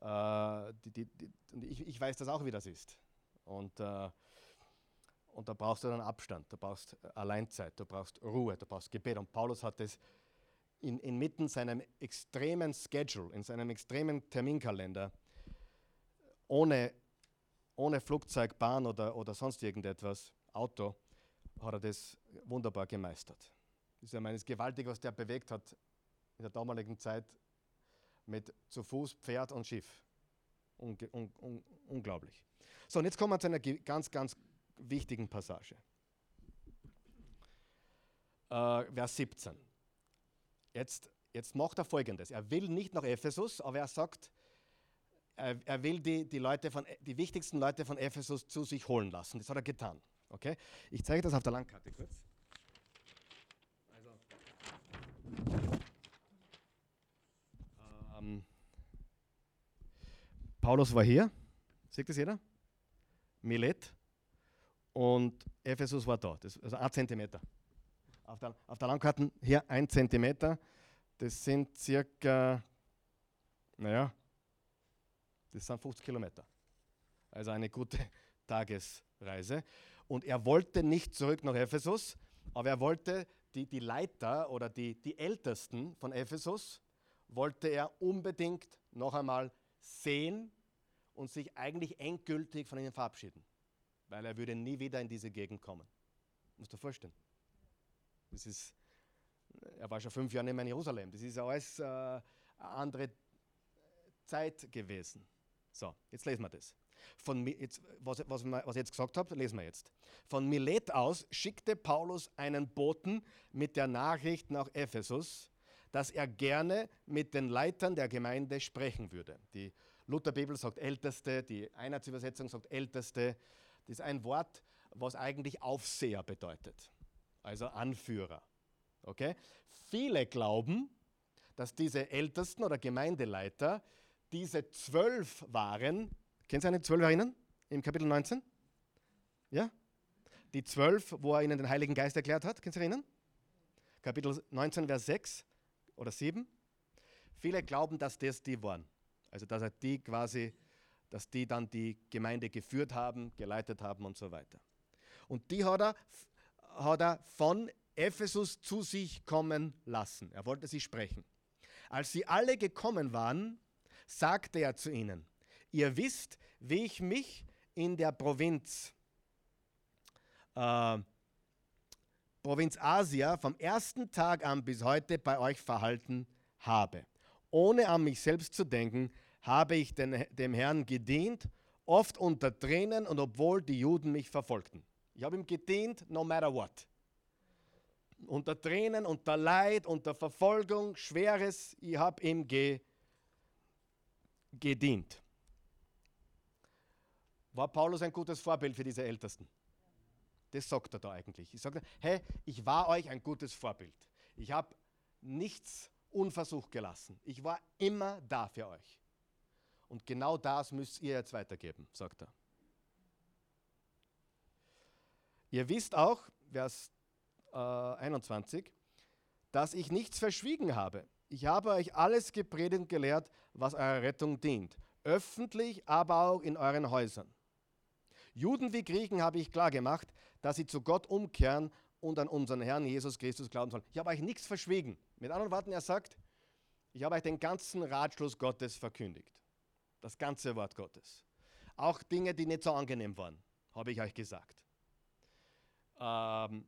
äh, die, die, die, ich, ich, weiß das auch, wie das ist. Und, äh, und da brauchst du dann Abstand, du brauchst Alleinzeit, du brauchst Ruhe, du brauchst Gebet. Und Paulus hat es in, inmitten seinem extremen Schedule, in seinem extremen Terminkalender, ohne, ohne Flugzeug, Bahn oder, oder sonst irgendetwas, Auto, hat er das wunderbar gemeistert. Das ist ja meines gewaltig, was der bewegt hat in der damaligen Zeit mit zu Fuß, Pferd und Schiff. Unge un un unglaublich. So, und jetzt kommen wir zu einer ganz, ganz wichtigen Passage. Äh, Vers 17. Jetzt, jetzt macht er folgendes: Er will nicht nach Ephesus, aber er sagt, er, er will die, die, Leute von, die wichtigsten Leute von Ephesus zu sich holen lassen. Das hat er getan. Okay? Ich zeige das auf der Landkarte kurz. Paulus war hier, sieht das jeder? Milet. Und Ephesus war da, das, also ein Zentimeter. Auf der, auf der Landkarte hier ein Zentimeter, das sind circa, naja, das sind 50 Kilometer. Also eine gute Tagesreise. Und er wollte nicht zurück nach Ephesus, aber er wollte die, die Leiter oder die, die Ältesten von Ephesus, wollte er unbedingt noch einmal sehen und sich eigentlich endgültig von ihnen verabschieden, weil er würde nie wieder in diese Gegend kommen. Musst du vorstellen. Das ist, er war schon fünf Jahre in Jerusalem. Das ist alles äh, eine andere Zeit gewesen. So, jetzt lesen wir das. Von, jetzt, was, was, was ich jetzt gesagt habe, lesen wir jetzt. Von Milet aus schickte Paulus einen Boten mit der Nachricht nach Ephesus, dass er gerne mit den Leitern der Gemeinde sprechen würde. Die Lutherbibel sagt Älteste, die Einheitsübersetzung sagt Älteste. Das ist ein Wort, was eigentlich Aufseher bedeutet, also Anführer. Okay? Viele glauben, dass diese Ältesten oder Gemeindeleiter diese zwölf waren, Kennen Sie eine zwölf erinnern? Im Kapitel 19? Ja? Die zwölf, wo er ihnen den Heiligen Geist erklärt hat. Kennen Sie erinnern? Kapitel 19, Vers 6 oder 7. Viele glauben, dass das die waren. Also, dass die quasi, dass die dann die Gemeinde geführt haben, geleitet haben und so weiter. Und die hat er, hat er von Ephesus zu sich kommen lassen. Er wollte sie sprechen. Als sie alle gekommen waren, sagte er zu ihnen, Ihr wisst, wie ich mich in der Provinz, äh, Provinz Asia vom ersten Tag an bis heute bei euch verhalten habe. Ohne an mich selbst zu denken, habe ich den, dem Herrn gedient, oft unter Tränen und obwohl die Juden mich verfolgten. Ich habe ihm gedient, no matter what. Unter Tränen, unter Leid, unter Verfolgung, Schweres, ich habe ihm ge, gedient. War Paulus ein gutes Vorbild für diese Ältesten? Das sagt er da eigentlich. Ich sage, hey, ich war euch ein gutes Vorbild. Ich habe nichts unversucht gelassen. Ich war immer da für euch. Und genau das müsst ihr jetzt weitergeben, sagt er. Ihr wisst auch, Vers äh, 21, dass ich nichts verschwiegen habe. Ich habe euch alles gepredigt und gelehrt, was eurer Rettung dient. Öffentlich, aber auch in euren Häusern. Juden wie Griechen habe ich klar gemacht, dass sie zu Gott umkehren und an unseren Herrn Jesus Christus glauben sollen. Ich habe euch nichts verschwiegen. Mit anderen Worten, er sagt, ich habe euch den ganzen Ratschluss Gottes verkündigt. Das ganze Wort Gottes. Auch Dinge, die nicht so angenehm waren, habe ich euch gesagt. Ähm,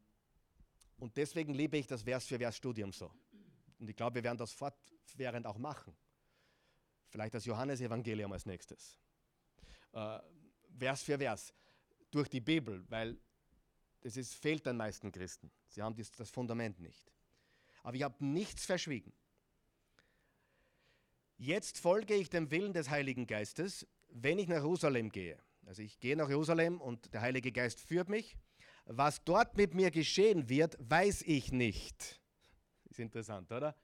und deswegen liebe ich das Vers für Vers Studium so. Und ich glaube, wir werden das fortwährend auch machen. Vielleicht das Johannesevangelium als nächstes. Äh, Vers für Vers durch die Bibel, weil das ist, fehlt den meisten Christen. Sie haben das, das Fundament nicht. Aber ich habe nichts verschwiegen. Jetzt folge ich dem Willen des Heiligen Geistes, wenn ich nach Jerusalem gehe. Also ich gehe nach Jerusalem und der Heilige Geist führt mich. was dort mit mir geschehen wird, weiß ich nicht. Ist interessant, oder?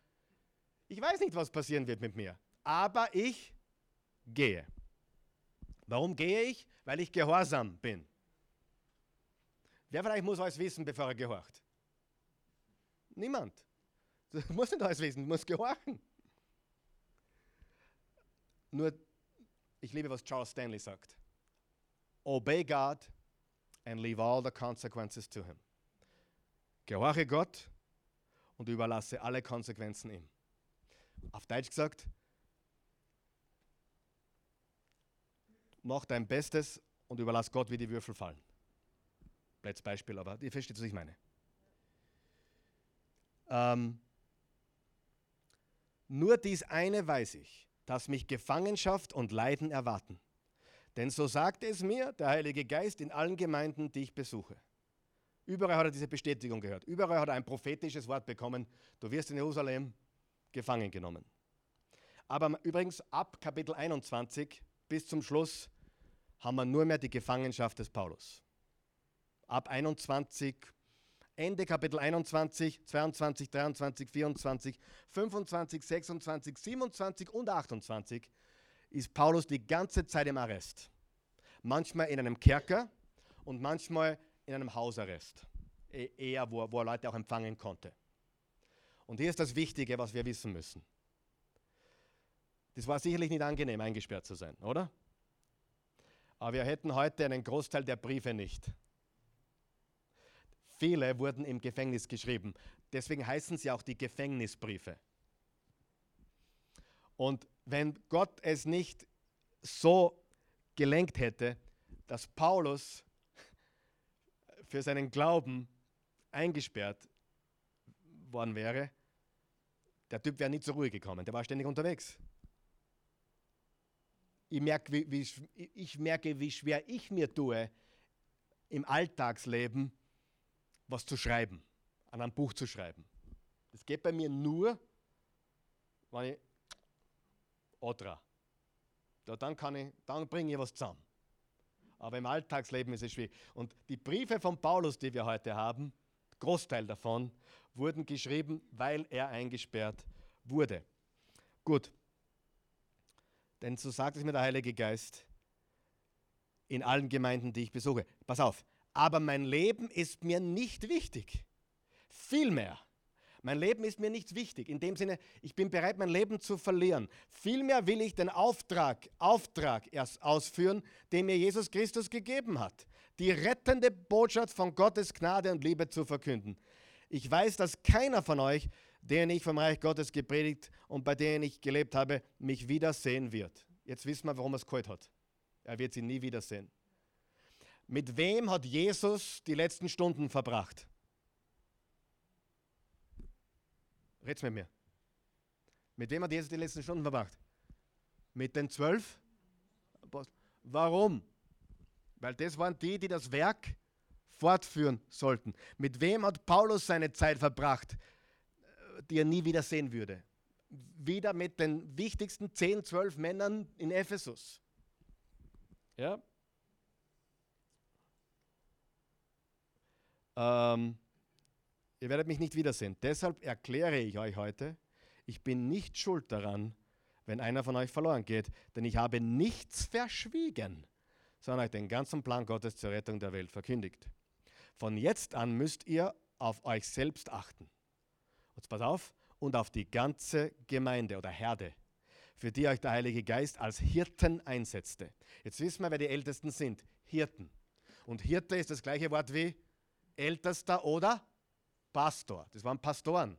Ich weiß nicht, was passieren wird mit mir, aber ich gehe. Warum gehe ich? Weil ich gehorsam bin. Wer vielleicht muss alles wissen, bevor er gehorcht? Niemand. Du musst nicht alles wissen, du musst gehorchen. Nur, ich liebe, was Charles Stanley sagt. Obey God and leave all the consequences to him. Gehorche Gott und überlasse alle Konsequenzen ihm. Auf Deutsch gesagt, mach dein Bestes und überlass Gott, wie die Würfel fallen. Blöds Beispiel, aber ihr versteht, was ich meine. Ähm, nur dies eine weiß ich, dass mich Gefangenschaft und Leiden erwarten. Denn so sagte es mir der Heilige Geist in allen Gemeinden, die ich besuche. Überall hat er diese Bestätigung gehört. Überall hat er ein prophetisches Wort bekommen. Du wirst in Jerusalem gefangen genommen. Aber übrigens ab Kapitel 21 bis zum Schluss haben wir nur mehr die Gefangenschaft des Paulus. Ab 21, Ende Kapitel 21, 22, 23, 24, 25, 26, 27 und 28 ist Paulus die ganze Zeit im Arrest. Manchmal in einem Kerker und manchmal in einem Hausarrest. E-, eher, wo, wo er Leute auch empfangen konnte. Und hier ist das Wichtige, was wir wissen müssen. Das war sicherlich nicht angenehm, eingesperrt zu sein, oder? Aber wir hätten heute einen Großteil der Briefe nicht. Viele wurden im Gefängnis geschrieben. Deswegen heißen sie auch die Gefängnisbriefe. Und wenn Gott es nicht so gelenkt hätte, dass Paulus für seinen Glauben eingesperrt worden wäre, der Typ wäre nicht zur Ruhe gekommen, der war ständig unterwegs. Ich merke, wie, wie, ich merke, wie schwer ich mir tue, im Alltagsleben was zu schreiben, an einem Buch zu schreiben. Das geht bei mir nur, wenn ich Otra. Ja, dann kann ich, dann bringe ich was zusammen. Aber im Alltagsleben ist es schwierig. Und die Briefe von Paulus, die wir heute haben, Großteil davon, wurden geschrieben, weil er eingesperrt wurde. Gut. Denn so sagt es mir der Heilige Geist in allen Gemeinden, die ich besuche. Pass auf. Aber mein Leben ist mir nicht wichtig. Vielmehr mein Leben ist mir nicht wichtig. In dem Sinne, ich bin bereit, mein Leben zu verlieren. Vielmehr will ich den Auftrag, Auftrag erst ausführen, den mir Jesus Christus gegeben hat. Die rettende Botschaft von Gottes Gnade und Liebe zu verkünden. Ich weiß, dass keiner von euch, den ich vom Reich Gottes gepredigt und bei denen ich gelebt habe, mich wiedersehen wird. Jetzt wissen wir, warum er es geholt hat. Er wird sie nie wiedersehen. Mit wem hat Jesus die letzten Stunden verbracht? Red's mit mir. Mit wem hat Jesus die letzten Stunden verbracht? Mit den zwölf? Warum? Weil das waren die, die das Werk fortführen sollten. Mit wem hat Paulus seine Zeit verbracht, die er nie wieder sehen würde? Wieder mit den wichtigsten 10, 12 Männern in Ephesus. Ja? Ähm, Ihr werdet mich nicht wiedersehen. Deshalb erkläre ich euch heute, ich bin nicht schuld daran, wenn einer von euch verloren geht, denn ich habe nichts verschwiegen, sondern euch den ganzen Plan Gottes zur Rettung der Welt verkündigt. Von jetzt an müsst ihr auf euch selbst achten. Und pass auf, und auf die ganze Gemeinde oder Herde, für die euch der Heilige Geist als Hirten einsetzte. Jetzt wissen wir, wer die Ältesten sind. Hirten. Und Hirte ist das gleiche Wort wie Ältester oder Pastor. Das waren Pastoren.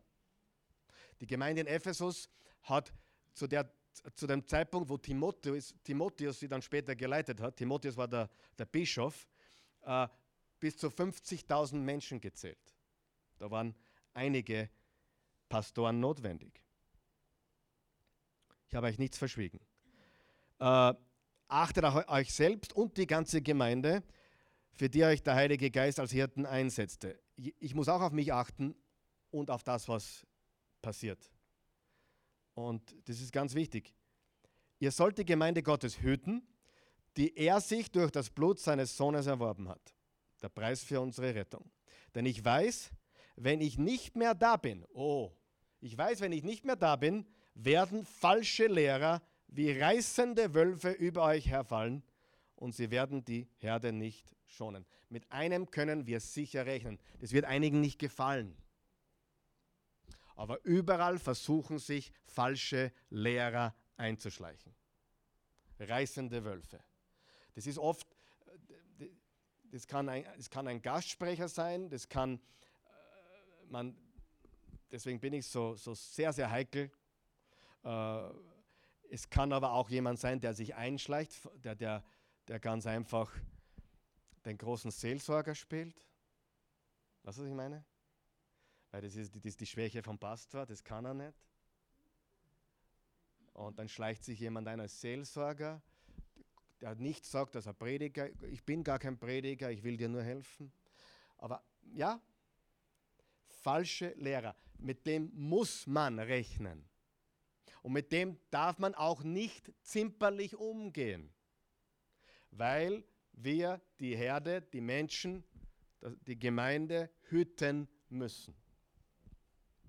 Die Gemeinde in Ephesus hat zu, der, zu dem Zeitpunkt, wo Timotheus, Timotheus sie dann später geleitet hat, Timotheus war der, der Bischof, äh, bis zu 50.000 Menschen gezählt. Da waren einige Pastoren notwendig. Ich habe euch nichts verschwiegen. Äh, achtet auf euch selbst und die ganze Gemeinde, für die euch der Heilige Geist als Hirten einsetzte ich muss auch auf mich achten und auf das, was passiert. Und das ist ganz wichtig. Ihr sollt die Gemeinde Gottes hüten, die er sich durch das Blut seines Sohnes erworben hat. Der Preis für unsere Rettung. Denn ich weiß, wenn ich nicht mehr da bin, oh, ich weiß, wenn ich nicht mehr da bin, werden falsche Lehrer wie reißende Wölfe über euch herfallen und sie werden die Herde nicht schonen. Mit einem können wir sicher rechnen. Das wird einigen nicht gefallen. Aber überall versuchen sich falsche Lehrer einzuschleichen. Reißende Wölfe. Das ist oft, das kann ein, das kann ein Gastsprecher sein, das kann, äh, man, deswegen bin ich so, so sehr, sehr heikel. Äh, es kann aber auch jemand sein, der sich einschleicht, der, der, der ganz einfach den großen Seelsorger spielt. Weißt du, was ich meine? Weil das ist, das ist die Schwäche vom Pastor, das kann er nicht. Und dann schleicht sich jemand ein als Seelsorger, der nicht sagt, dass er Prediger, ich bin gar kein Prediger, ich will dir nur helfen. Aber ja, falsche Lehrer, mit dem muss man rechnen. Und mit dem darf man auch nicht zimperlich umgehen, weil wir die Herde, die Menschen, die Gemeinde hüten müssen.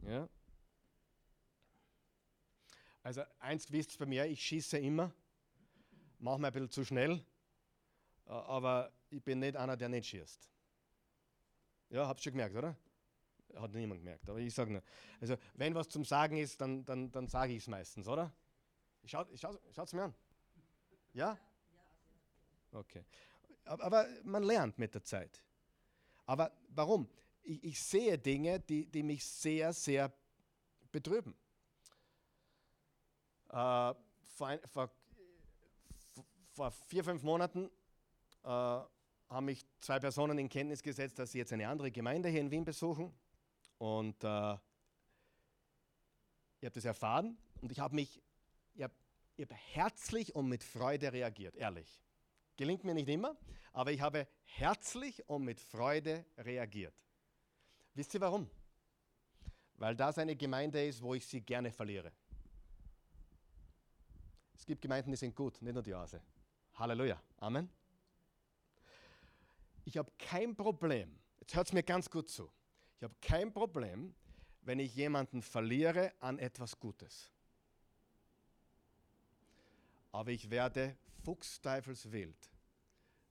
Ja? Also eins wisst ihr bei mir, ich schieße immer, mache mir ein bisschen zu schnell, aber ich bin nicht einer, der nicht schießt. Ja, habt ihr schon gemerkt, oder? Hat niemand gemerkt, aber ich sage nur. Also wenn was zum Sagen ist, dann, dann, dann sage ich es meistens, oder? Schaut es mir an. Ja? Okay. Aber man lernt mit der Zeit. Aber warum? Ich, ich sehe Dinge, die, die mich sehr, sehr betrüben. Äh, vor, vor, vor, vier, fünf Monaten äh, haben mich zwei Personen in Kenntnis gesetzt, dass sie jetzt eine andere Gemeinde hier in Wien besuchen. Und äh, ich habe das erfahren und ich habe mich, ich habe hab herzlich und mit Freude reagiert, ehrlich. Gelingt mir nicht immer, aber ich habe herzlich und mit Freude reagiert. Wisst ihr warum? Weil das eine Gemeinde ist, wo ich sie gerne verliere. Es gibt Gemeinden, die sind gut, nicht nur die Oase. Halleluja. Amen. Ich habe kein Problem, jetzt hört es mir ganz gut zu, ich habe kein Problem, wenn ich jemanden verliere an etwas Gutes. Aber ich werde fuchsteufelswild,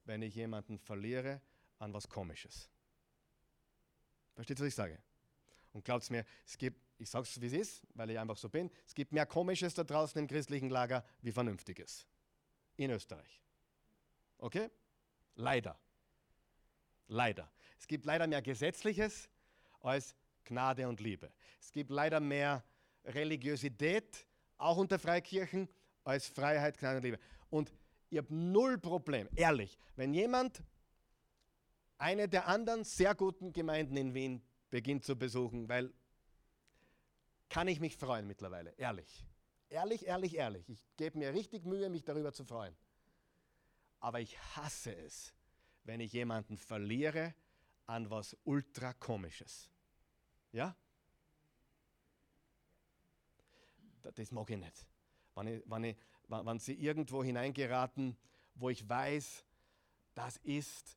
wenn ich jemanden verliere an was Komisches. Versteht ihr, was ich sage? Und glaubt mir, es gibt, ich sage es wie es ist, weil ich einfach so bin, es gibt mehr Komisches da draußen im christlichen Lager wie Vernünftiges. In Österreich. Okay? Leider. Leider. Es gibt leider mehr Gesetzliches als Gnade und Liebe. Es gibt leider mehr Religiosität, auch unter Freikirchen, als Freiheit, Gnade und Liebe. Und ich habe null Problem, ehrlich, wenn jemand eine der anderen sehr guten Gemeinden in Wien beginnt zu besuchen, weil kann ich mich freuen mittlerweile, ehrlich. Ehrlich, ehrlich, ehrlich. Ich gebe mir richtig Mühe, mich darüber zu freuen. Aber ich hasse es, wenn ich jemanden verliere an was ultra komisches. Ja? Das mag ich nicht. Wenn, ich, wenn, ich, wenn sie irgendwo hineingeraten, wo ich weiß, das ist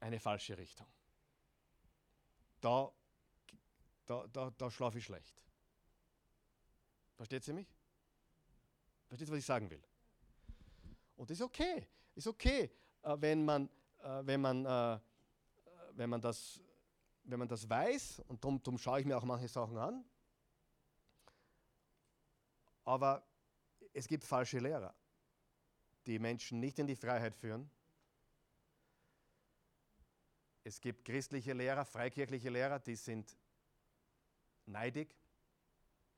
eine falsche Richtung. Da, da, da, da schlafe ich schlecht. Versteht ihr mich? Versteht was ich sagen will? Und das ist okay. Ist okay, äh, wenn man, äh, wenn man, äh, wenn man das wenn man das weiß, und darum schaue ich mir auch manche Sachen an, aber es gibt falsche Lehrer, die Menschen nicht in die Freiheit führen. Es gibt christliche Lehrer, freikirchliche Lehrer, die sind neidig,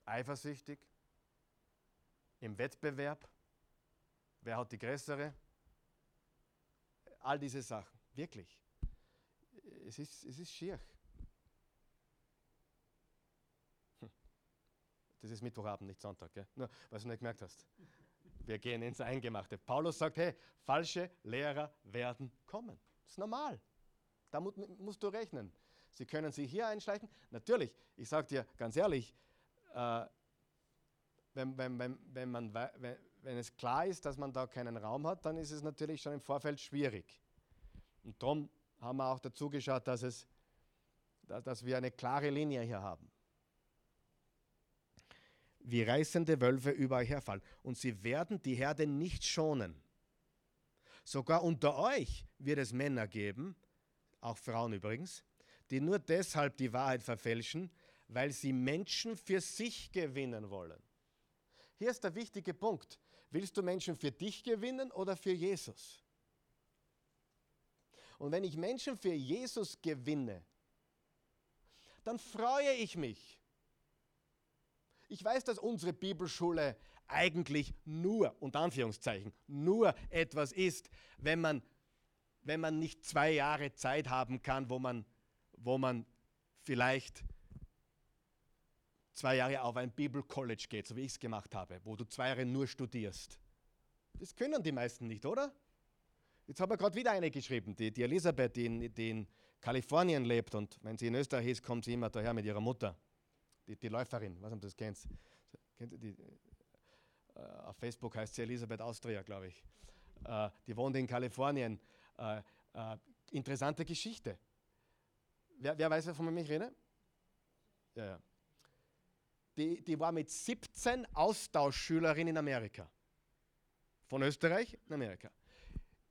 eifersüchtig, im Wettbewerb. Wer hat die größere? All diese Sachen, wirklich. Es ist, es ist schier. Das ist Mittwochabend, nicht Sonntag, gell? Nur, was du nicht gemerkt hast. Wir gehen ins Eingemachte. Paulus sagt, hey, falsche Lehrer werden kommen. Das ist normal. Da musst du rechnen. Sie können sich hier einschleichen. Natürlich, ich sage dir ganz ehrlich, äh, wenn, wenn, wenn, wenn, man, wenn, wenn es klar ist, dass man da keinen Raum hat, dann ist es natürlich schon im Vorfeld schwierig. Und darum haben wir auch dazu geschaut, dass, es, dass wir eine klare Linie hier haben. Wie reißende Wölfe über euch herfallen. Und sie werden die Herde nicht schonen. Sogar unter euch wird es Männer geben, auch Frauen übrigens, die nur deshalb die Wahrheit verfälschen, weil sie Menschen für sich gewinnen wollen. Hier ist der wichtige Punkt. Willst du Menschen für dich gewinnen oder für Jesus? Und wenn ich Menschen für Jesus gewinne, dann freue ich mich. Ich weiß, dass unsere Bibelschule eigentlich nur, unter Anführungszeichen, nur etwas ist, wenn man, wenn man nicht zwei Jahre Zeit haben kann, wo man, wo man vielleicht zwei Jahre auf ein Bibelcollege geht, so wie ich es gemacht habe, wo du zwei Jahre nur studierst. Das können die meisten nicht, oder? Jetzt habe ich gerade wieder eine geschrieben, die, die Elisabeth, die in, die in, Kalifornien lebt und wenn sie in Österreich ist, kommt sie immer daher mit ihrer Mutter, die, die Läuferin, was du das kennst. Kennt die? Äh, auf Facebook heißt sie Elisabeth Austria, glaube ich. Äh, die wohnt in Kalifornien. Äh, äh interessante Geschichte. Wer, wer weiß, wovon ich rede? Ja, ja die, die war mit 17 Austauschschülerinnen in Amerika. Von Österreich in Amerika.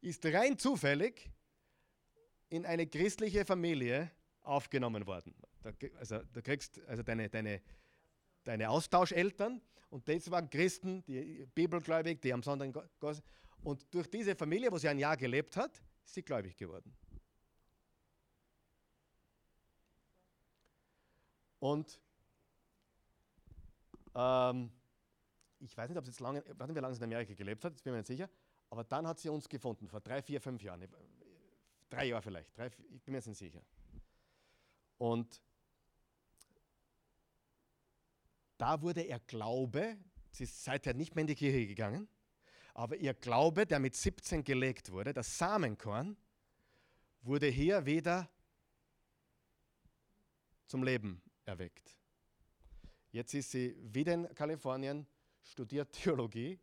Ist rein zufällig in eine christliche Familie aufgenommen worden. Da, also du kriegst also deine, deine, deine Austauscheltern und das waren Christen, die bibelgläubig, die am Sonntag und durch diese Familie, wo sie ein Jahr gelebt hat, ist sie gläubig geworden. Und ähm, ich weiß nicht, ob sie jetzt lange, nicht, wie lange sie in Amerika gelebt hat, das bin mir nicht sicher, aber dann hat sie uns gefunden, vor drei, vier, fünf Jahren. Drei Jahre vielleicht, drei, ich bin mir jetzt nicht sicher. Und da wurde ihr Glaube, sie ist seither nicht mehr in die Kirche gegangen, aber ihr Glaube, der mit 17 gelegt wurde, das Samenkorn, wurde hier wieder zum Leben erweckt. Jetzt ist sie wieder in Kalifornien, studiert Theologie,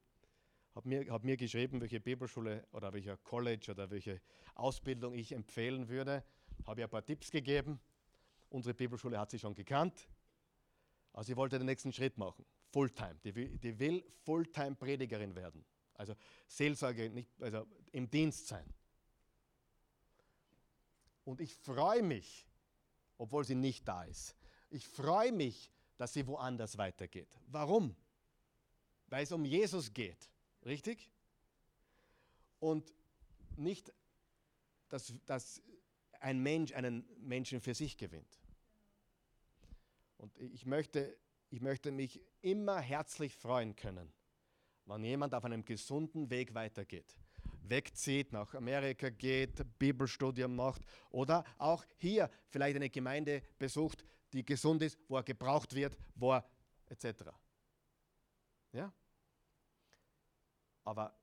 hat mir, hat mir geschrieben, welche Bibelschule oder welcher College oder welche Ausbildung ich empfehlen würde. Habe ihr ein paar Tipps gegeben. Unsere Bibelschule hat sie schon gekannt. Aber sie wollte den nächsten Schritt machen. Fulltime. Die will, die will Fulltime-Predigerin werden. Also Seelsorge, nicht, also im Dienst sein. Und ich freue mich, obwohl sie nicht da ist. Ich freue mich, dass sie woanders weitergeht. Warum? Weil es um Jesus geht, richtig? Und nicht, dass, dass ein Mensch einen Menschen für sich gewinnt. Und ich möchte, ich möchte mich immer herzlich freuen können, wenn jemand auf einem gesunden Weg weitergeht wegzieht, nach Amerika geht, Bibelstudium macht oder auch hier vielleicht eine Gemeinde besucht, die gesund ist, wo er gebraucht wird, wo er etc. Ja? Aber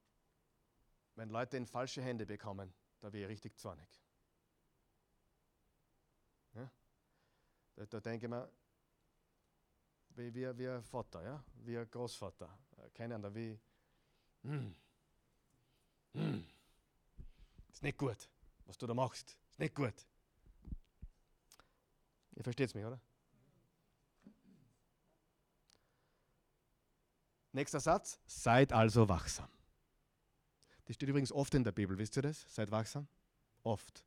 wenn Leute in falsche Hände bekommen, da wäre ich richtig zornig. Ja? Da, da denke ich mir, wie, wie, wie ein Vater, ja? wie ein Großvater, keine Ahnung, wie. Hm, hm, ist nicht gut, was du da machst, ist nicht gut. Ihr versteht es mich, oder? Nächster Satz. Seid also wachsam. Das steht übrigens oft in der Bibel, wisst ihr das? Seid wachsam? Oft.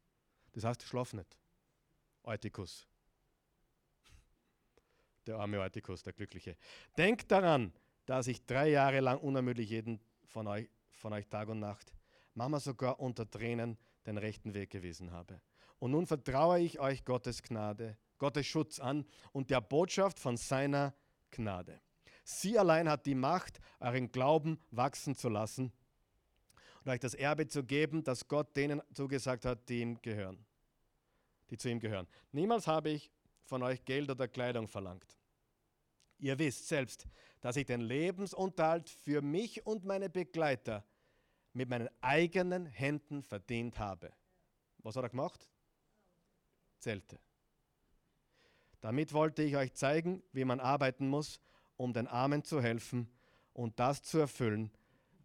Das heißt, schlaf nicht. Eutikus. Der arme Eutikus, der Glückliche. Denkt daran, dass ich drei Jahre lang unermüdlich jeden von euch, von euch Tag und Nacht, manchmal sogar unter Tränen, den rechten Weg gewiesen habe. Und nun vertraue ich euch Gottes Gnade Gottes Schutz an und der Botschaft von seiner Gnade. Sie allein hat die Macht, euren Glauben wachsen zu lassen und euch das Erbe zu geben, das Gott denen zugesagt hat, die ihm gehören, die zu ihm gehören. Niemals habe ich von euch Geld oder Kleidung verlangt. Ihr wisst selbst, dass ich den Lebensunterhalt für mich und meine Begleiter mit meinen eigenen Händen verdient habe. Was hat er gemacht? Zelte. Damit wollte ich euch zeigen, wie man arbeiten muss, um den Armen zu helfen und das zu erfüllen,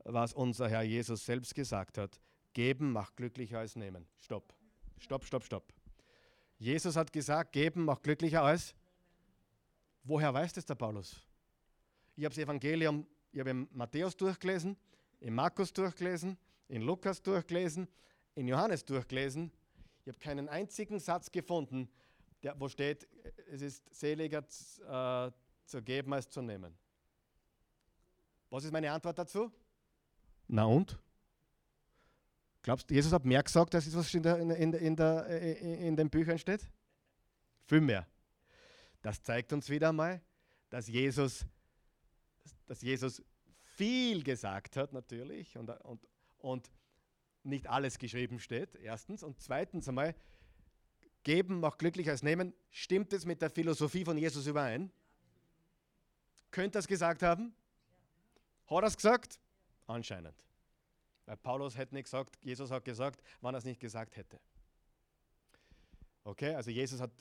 was unser Herr Jesus selbst gesagt hat. Geben macht glücklicher als nehmen. Stopp. stopp, stopp, stopp. Jesus hat gesagt, geben macht glücklicher als. Woher weiß das der Paulus? Ich habe das Evangelium, ich habe in Matthäus durchgelesen, in Markus durchgelesen, in Lukas durchgelesen, in Johannes durchgelesen. Ich habe keinen einzigen Satz gefunden, der, wo steht, es ist seliger äh, zu geben als zu nehmen. Was ist meine Antwort dazu? Na und? Glaubst du, Jesus hat mehr gesagt, als was in, der, in, in, der, in den Büchern steht? Viel mehr. Das zeigt uns wieder einmal, dass Jesus, dass Jesus viel gesagt hat, natürlich, und, und, und nicht alles geschrieben steht, erstens. Und zweitens einmal, geben macht glücklicher als nehmen. Stimmt es mit der Philosophie von Jesus überein? Könnte es gesagt haben? Hat er es gesagt? Anscheinend. Weil Paulus hätte nicht gesagt, Jesus hat gesagt, wann er es nicht gesagt hätte. Okay, also Jesus hat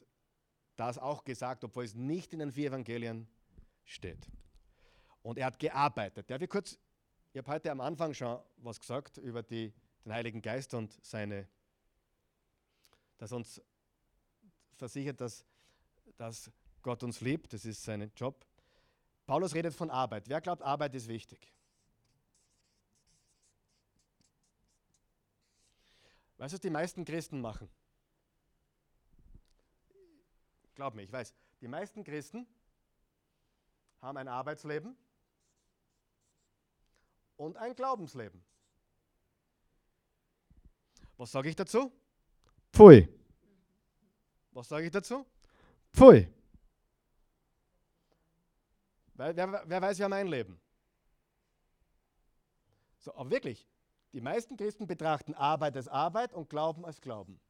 das auch gesagt, obwohl es nicht in den vier Evangelien steht. Und er hat gearbeitet. Darf ich kurz, ich habe heute am Anfang schon was gesagt über die, den Heiligen Geist und seine, dass uns versichert, dass, dass Gott uns liebt, das ist sein Job. Paulus redet von Arbeit. Wer glaubt, Arbeit ist wichtig? Weißt du, was die meisten Christen machen? Glaub mir, ich weiß. Die meisten Christen haben ein Arbeitsleben und ein Glaubensleben. Was sage ich dazu? Pfui. Was sage ich dazu? Pfui. Wer, wer, wer weiß ja mein Leben? So, aber wirklich, die meisten Christen betrachten Arbeit als Arbeit und Glauben als Glauben.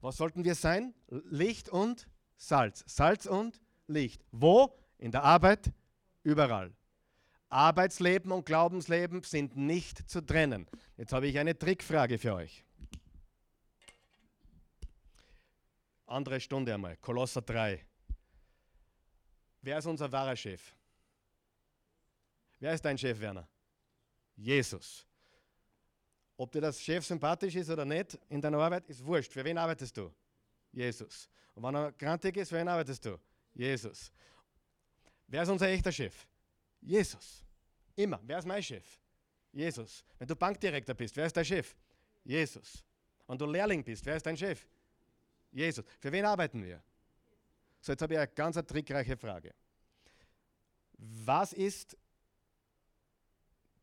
Was sollten wir sein? Licht und Salz. Salz und Licht. Wo? In der Arbeit? Überall. Arbeitsleben und Glaubensleben sind nicht zu trennen. Jetzt habe ich eine Trickfrage für euch. Andere Stunde einmal. Kolosser 3. Wer ist unser wahrer Chef? Wer ist dein Chef, Werner? Jesus. Ob dir das Chef sympathisch ist oder nicht in deiner Arbeit, ist wurscht. Für wen arbeitest du? Jesus. Und wenn er krantig ist, für wen arbeitest du? Jesus. Wer ist unser echter Chef? Jesus. Immer. Wer ist mein Chef? Jesus. Wenn du Bankdirektor bist, wer ist dein Chef? Jesus. Wenn du Lehrling bist, wer ist dein Chef? Jesus. Für wen arbeiten wir? So, jetzt habe ich eine ganz trickreiche Frage. Was ist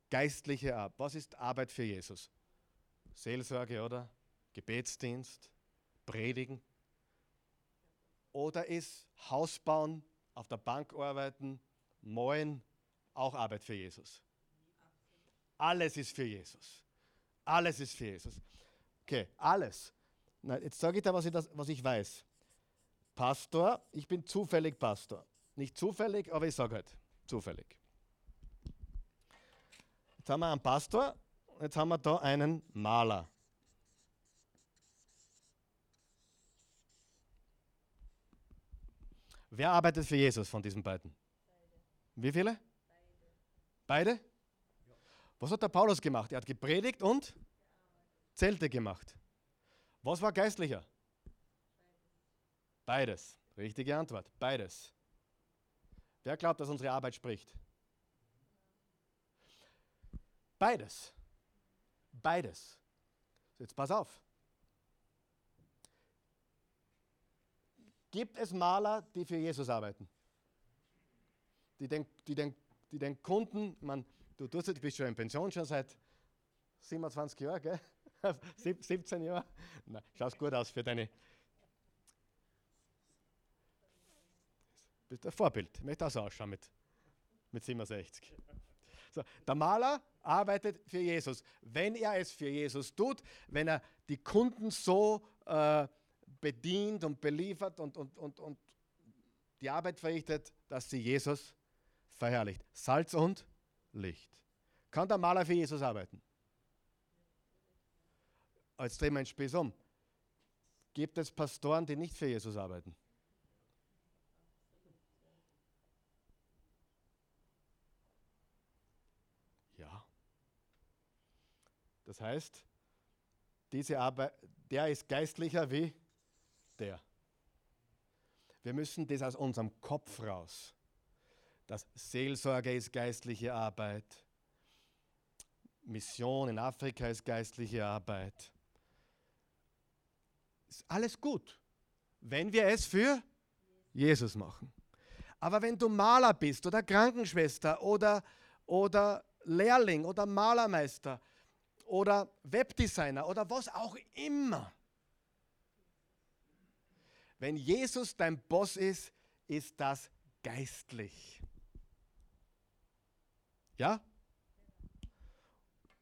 geistliche Arbeit? Was ist Arbeit für Jesus? Seelsorge oder Gebetsdienst, Predigen? Oder ist Haus bauen, auf der Bank arbeiten, malen auch Arbeit für Jesus? Alles ist für Jesus. Alles ist für Jesus. Okay, alles. Na, jetzt sage ich dir, was ich, das, was ich weiß. Pastor, ich bin zufällig Pastor. Nicht zufällig, aber ich sage halt zufällig. Jetzt haben wir einen Pastor, jetzt haben wir da einen Maler. Wer arbeitet für Jesus von diesen beiden? Wie viele? Beide. Beide? Was hat der Paulus gemacht? Er hat gepredigt und Zelte gemacht. Was war geistlicher? Beides. Richtige Antwort. Beides. Wer glaubt, dass unsere Arbeit spricht? Beides. Beides. Jetzt pass auf. Gibt es Maler, die für Jesus arbeiten? Die den, die den, die den Kunden, man, du, du bist schon in Pension schon seit 27 Jahren, gell? 17 Jahren? Na, schaust gut aus für deine bist ein Vorbild. Ich möchte auch so ausschauen mit, mit 67. So, der Maler arbeitet für Jesus. Wenn er es für Jesus tut, wenn er die Kunden so äh, bedient und beliefert und, und, und, und die Arbeit verrichtet, dass sie Jesus verherrlicht. Salz und Licht. Kann der Maler für Jesus arbeiten? Jetzt drehen wir den Spieß um. Gibt es Pastoren, die nicht für Jesus arbeiten? Das heißt, diese Arbeit, der ist geistlicher wie der. Wir müssen das aus unserem Kopf raus. Das Seelsorge ist geistliche Arbeit. Mission in Afrika ist geistliche Arbeit. Ist alles gut, wenn wir es für Jesus machen. Aber wenn du Maler bist oder Krankenschwester oder, oder Lehrling oder Malermeister oder Webdesigner oder was auch immer, wenn Jesus dein Boss ist, ist das geistlich. Ja?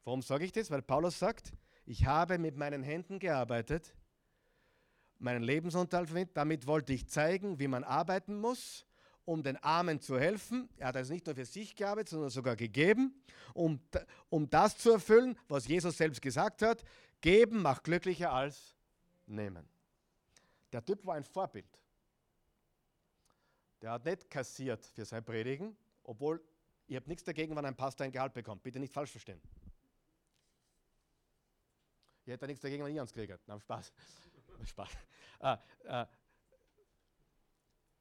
Warum sage ich das? Weil Paulus sagt, ich habe mit meinen Händen gearbeitet, meinen Lebensunterhalt verdient, damit wollte ich zeigen, wie man arbeiten muss, um den Armen zu helfen. Er hat also nicht nur für sich gearbeitet, sondern sogar gegeben, um, um das zu erfüllen, was Jesus selbst gesagt hat, geben macht glücklicher als nehmen. Der Typ war ein Vorbild. Der hat nicht kassiert für sein Predigen, obwohl ihr habt nichts dagegen, wenn ein Pastor ein Gehalt bekommt. Bitte nicht falsch verstehen. Ihr hättet nichts dagegen, wenn ich ans kriege. Nein, Spaß. Spaß. Ah, ah.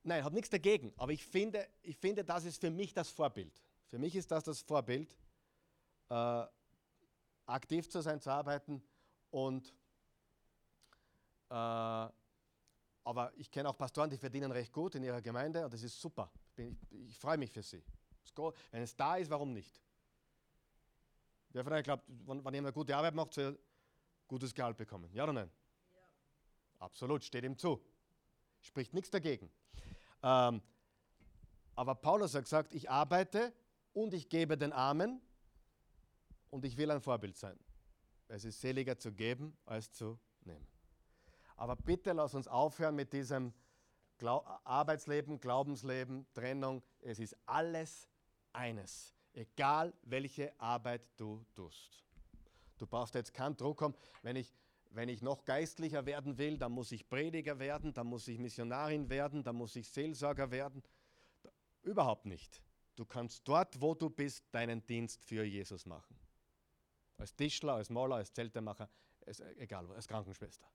Nein, habe nichts dagegen, aber ich finde, ich finde, das ist für mich das Vorbild. Für mich ist das das Vorbild, äh, aktiv zu sein, zu arbeiten und äh, aber ich kenne auch Pastoren, die verdienen recht gut in ihrer Gemeinde und das ist super. Ich, ich, freue mich für sie. Wenn es da ist, warum nicht? Wer von euch glaubt, wenn, wenn jemand eine gute Arbeit macht, soll er gutes Gehalt bekommen? Ja oder nein? Ja. Absolut, steht ihm zu. Spricht nichts dagegen. Ähm, aber Paulus hat gesagt, ich arbeite und ich gebe den Armen und ich will ein Vorbild sein. Es ist seliger zu geben als zu nehmen. Aber bitte lass uns aufhören mit diesem Glau Arbeitsleben, Glaubensleben, Trennung. Es ist alles eines, egal welche Arbeit du tust. Du brauchst jetzt keinen Druck haben, wenn ich, wenn ich noch geistlicher werden will, dann muss ich Prediger werden, dann muss ich Missionarin werden, dann muss ich Seelsorger werden. Überhaupt nicht. Du kannst dort, wo du bist, deinen Dienst für Jesus machen. Als Tischler, als Maler, als Zeltemacher, egal, als Krankenschwester.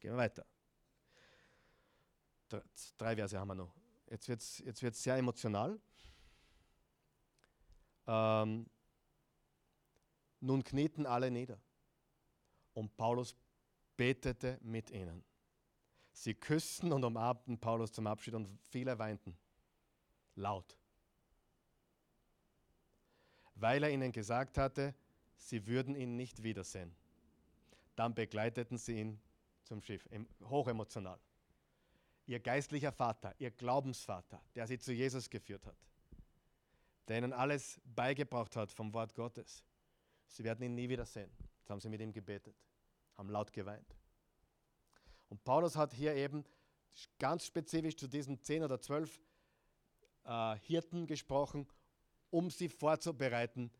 Gehen wir weiter. Drei Verse haben wir noch. Jetzt wird es jetzt wird's sehr emotional. Ähm, nun knieten alle nieder. Und Paulus betete mit ihnen. Sie küssten und umarmten Paulus zum Abschied und viele weinten. Laut. Weil er ihnen gesagt hatte, sie würden ihn nicht wiedersehen. Dann begleiteten sie ihn zum Schiff, hochemotional. Ihr geistlicher Vater, ihr Glaubensvater, der sie zu Jesus geführt hat, der ihnen alles beigebracht hat vom Wort Gottes. Sie werden ihn nie wieder sehen. Jetzt haben sie mit ihm gebetet, haben laut geweint. Und Paulus hat hier eben ganz spezifisch zu diesen zehn oder zwölf äh, Hirten gesprochen, um sie vorzubereiten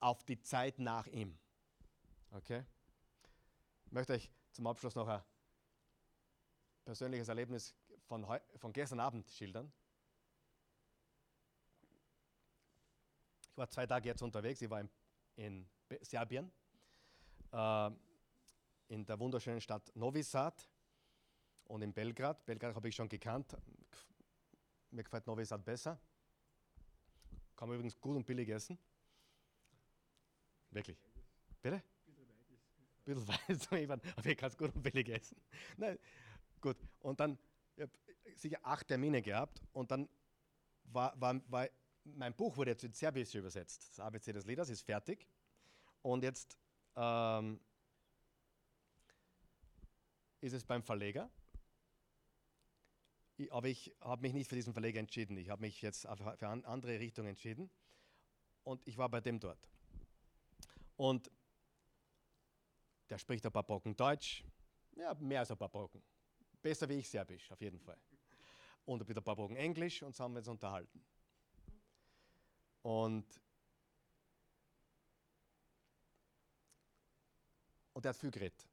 auf die Zeit nach ihm. Okay? Ich möchte euch zum Abschluss noch ein persönliches Erlebnis von, von gestern Abend schildern. Ich war zwei Tage jetzt unterwegs. Ich war in, in Serbien, äh, in der wunderschönen Stadt Novi Sad und in Belgrad. Belgrad habe ich schon gekannt. Mir gefällt Novi Sad besser. Kann man übrigens gut und billig essen. Wirklich. Bitte? bisschen weit, aber ich kann es gut und billig essen. Nein, gut. Und dann, ich habe sicher acht Termine gehabt und dann war, war, war mein Buch wurde jetzt in Serbisch übersetzt. Das ABC des Lieders ist fertig. Und jetzt ähm, ist es beim Verleger. Ich, aber ich habe mich nicht für diesen Verleger entschieden. Ich habe mich jetzt für, für andere Richtungen entschieden. Und ich war bei dem dort. Und der spricht ein paar Brocken Deutsch. Ja, mehr als ein paar Brocken. Besser wie ich Serbisch, auf jeden Fall. Und ein paar Brocken Englisch und so haben wir uns unterhalten. Und, und er hat viel geredet.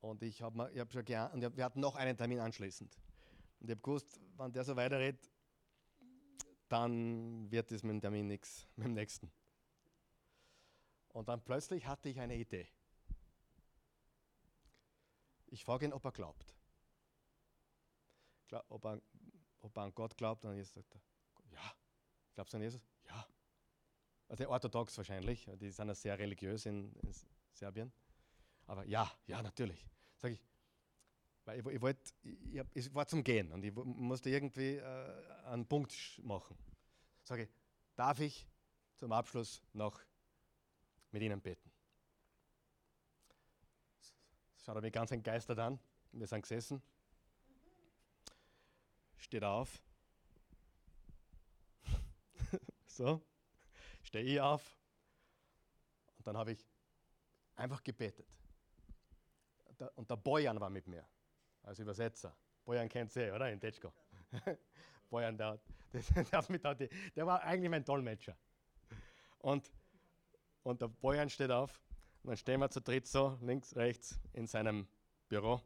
Und ich habe hab schon gern, und wir hatten noch einen Termin anschließend. Und ich habe gewusst, wenn der so weiterredet, dann wird es mit dem Termin nichts, mit dem nächsten. Und dann plötzlich hatte ich eine Idee. Ich frage ihn, ob er glaubt. Glaub, ob, er, ob er an Gott glaubt. Und Jesus sagt er. Glaubst du an Jesus? Ja. Also orthodox wahrscheinlich. Die sind ja sehr religiös in, in Serbien. Aber ja, ja, natürlich. Sag ich, weil ich, ich, wollt, ich, ich, war zum Gehen und ich musste irgendwie äh, einen Punkt machen. Sage ich, darf ich zum Abschluss noch mit Ihnen beten? Schaut er mich ganz entgeistert an. Wir sind gesessen. Steht auf. So, stehe ich auf. Und dann habe ich einfach gebetet. Und der Bojan war mit mir als Übersetzer. Bojan kennt sie, oder? In Tetschko. Bojan, der, der, der, der, war eigentlich mein Dolmetscher. Und, und der Bojan steht auf und dann stehen wir zu dritt so, links, rechts, in seinem Büro.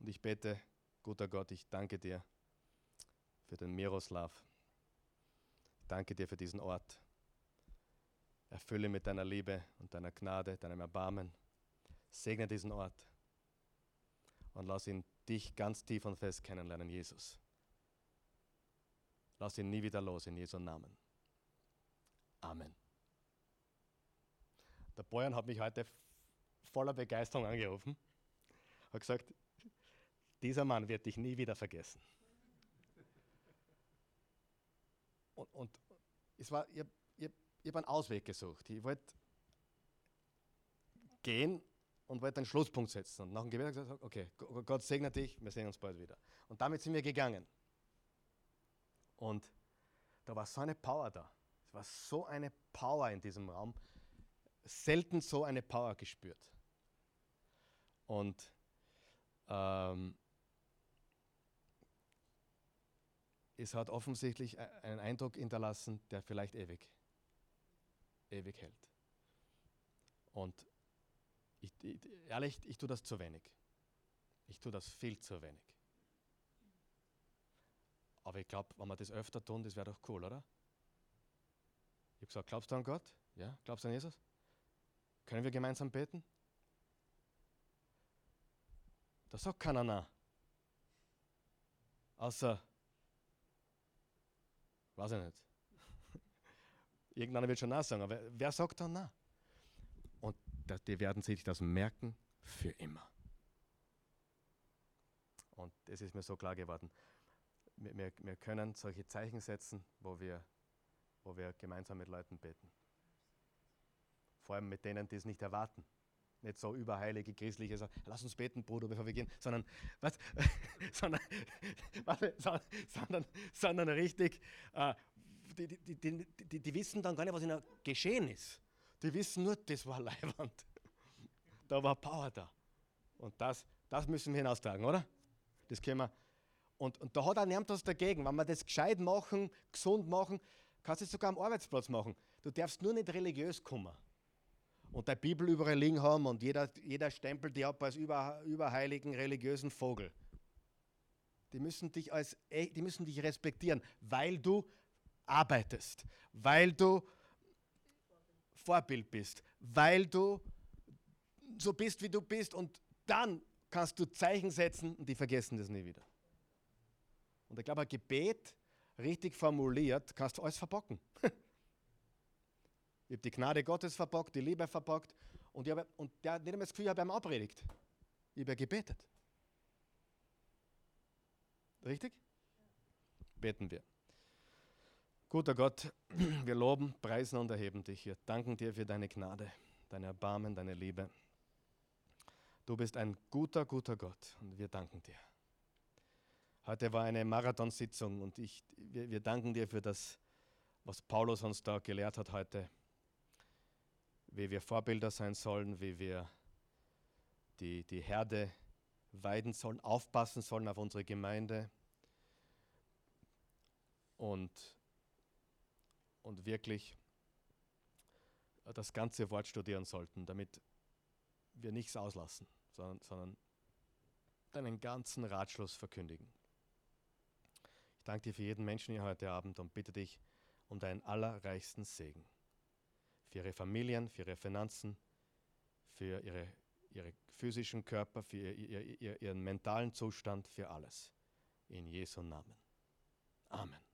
Und ich bete, guter Gott, ich danke dir für den Miroslav. Danke dir für diesen Ort. Erfülle mit deiner Liebe und deiner Gnade, deinem Erbarmen. Segne diesen Ort und lass ihn dich ganz tief und fest kennenlernen, Jesus. Lass ihn nie wieder los in Jesu Namen. Amen. Der Boyan hat mich heute voller Begeisterung angerufen, hat gesagt, dieser Mann wird dich nie wieder vergessen. Und, und es war, ich, ich, ich habe einen Ausweg gesucht. Ich wollte gehen und wollte einen Schlusspunkt setzen. Und nach dem Gebet gesagt, okay, Gott segne dich, wir sehen uns bald wieder. Und damit sind wir gegangen. Und da war so eine Power da. Es war so eine Power in diesem Raum. Selten so eine Power gespürt. Und ähm, es hat offensichtlich e-, einen Eindruck hinterlassen, der vielleicht ewig, ewig hält. Und ich, ich, ehrlich, ich tue das zu wenig. Ich tue das viel zu wenig. Aber ich glaube, wenn wir das öfter tun, das wäre doch cool, oder? Ich habe gesagt, glaubst du an Gott? Ja, glaubst du an Jesus? Können wir gemeinsam beten? Da sagt keiner nein. Außer, weiß ich nicht. Irgendeiner wird schon nein sagen, aber wer sagt dann nein? die werden sich das merken für immer. Und das ist mir so klar geworden. Wir, wir, wir können solche Zeichen setzen, wo wir, wo wir gemeinsam mit Leuten beten. Vor allem mit denen, die es nicht erwarten. Nicht so überheilige, christliche, so, lass uns beten, Bruder, bevor wir gehen, sondern, was, sondern, warte, sondern, sondern richtig, äh, die, die, die, die, wissen dann gar nicht, was ihnen geschehen ist. Die wissen nur, das war Leiwand. Da war Power da. Und das, das müssen wir hinaustragen, oder? Das können wir. Und, und da hat auch niemand was dagegen. Wenn wir das gescheit machen, gesund machen, kannst du es sogar am Arbeitsplatz machen. Du darfst nur nicht religiös kommen. Und der Bibel überall liegen haben und jeder, jeder stempelt die ab als über, überheiligen religiösen Vogel. Die müssen dich als die müssen dich respektieren, weil du arbeitest, weil du Vorbild bist, weil du so bist, wie du bist und dann kannst du Zeichen setzen und die vergessen das nie wieder. Und ich glaube, ein Gebet richtig formuliert, kannst du alles verbocken. ich habe die Gnade Gottes verbockt, die Liebe verbockt und, ich habe, und der hat nicht einmal das Gefühl, ich habe ihm abpredigt. Ich habe gebetet. Richtig? Beten wir. Guter Gott, wir loben, preisen und erheben dich. Wir danken dir für deine Gnade, dein Erbarmen, deine Liebe. Du bist ein guter, guter Gott und wir danken dir. Heute war eine Marathonsitzung und ich, wir, wir danken dir für das, was Paulus uns da gelehrt hat heute, wie wir Vorbilder sein sollen, wie wir die, die Herde weiden sollen, aufpassen sollen auf unsere Gemeinde und und wirklich das ganze Wort studieren sollten, damit wir nichts auslassen, sondern, sondern deinen ganzen Ratschluss verkündigen. Ich danke dir für jeden Menschen hier heute Abend und bitte dich um deinen allerreichsten Segen. Für ihre Familien, für ihre Finanzen, für ihre, ihre physischen Körper, für ihr, ihr, ihren mentalen Zustand, für alles. In Jesu Namen. Amen.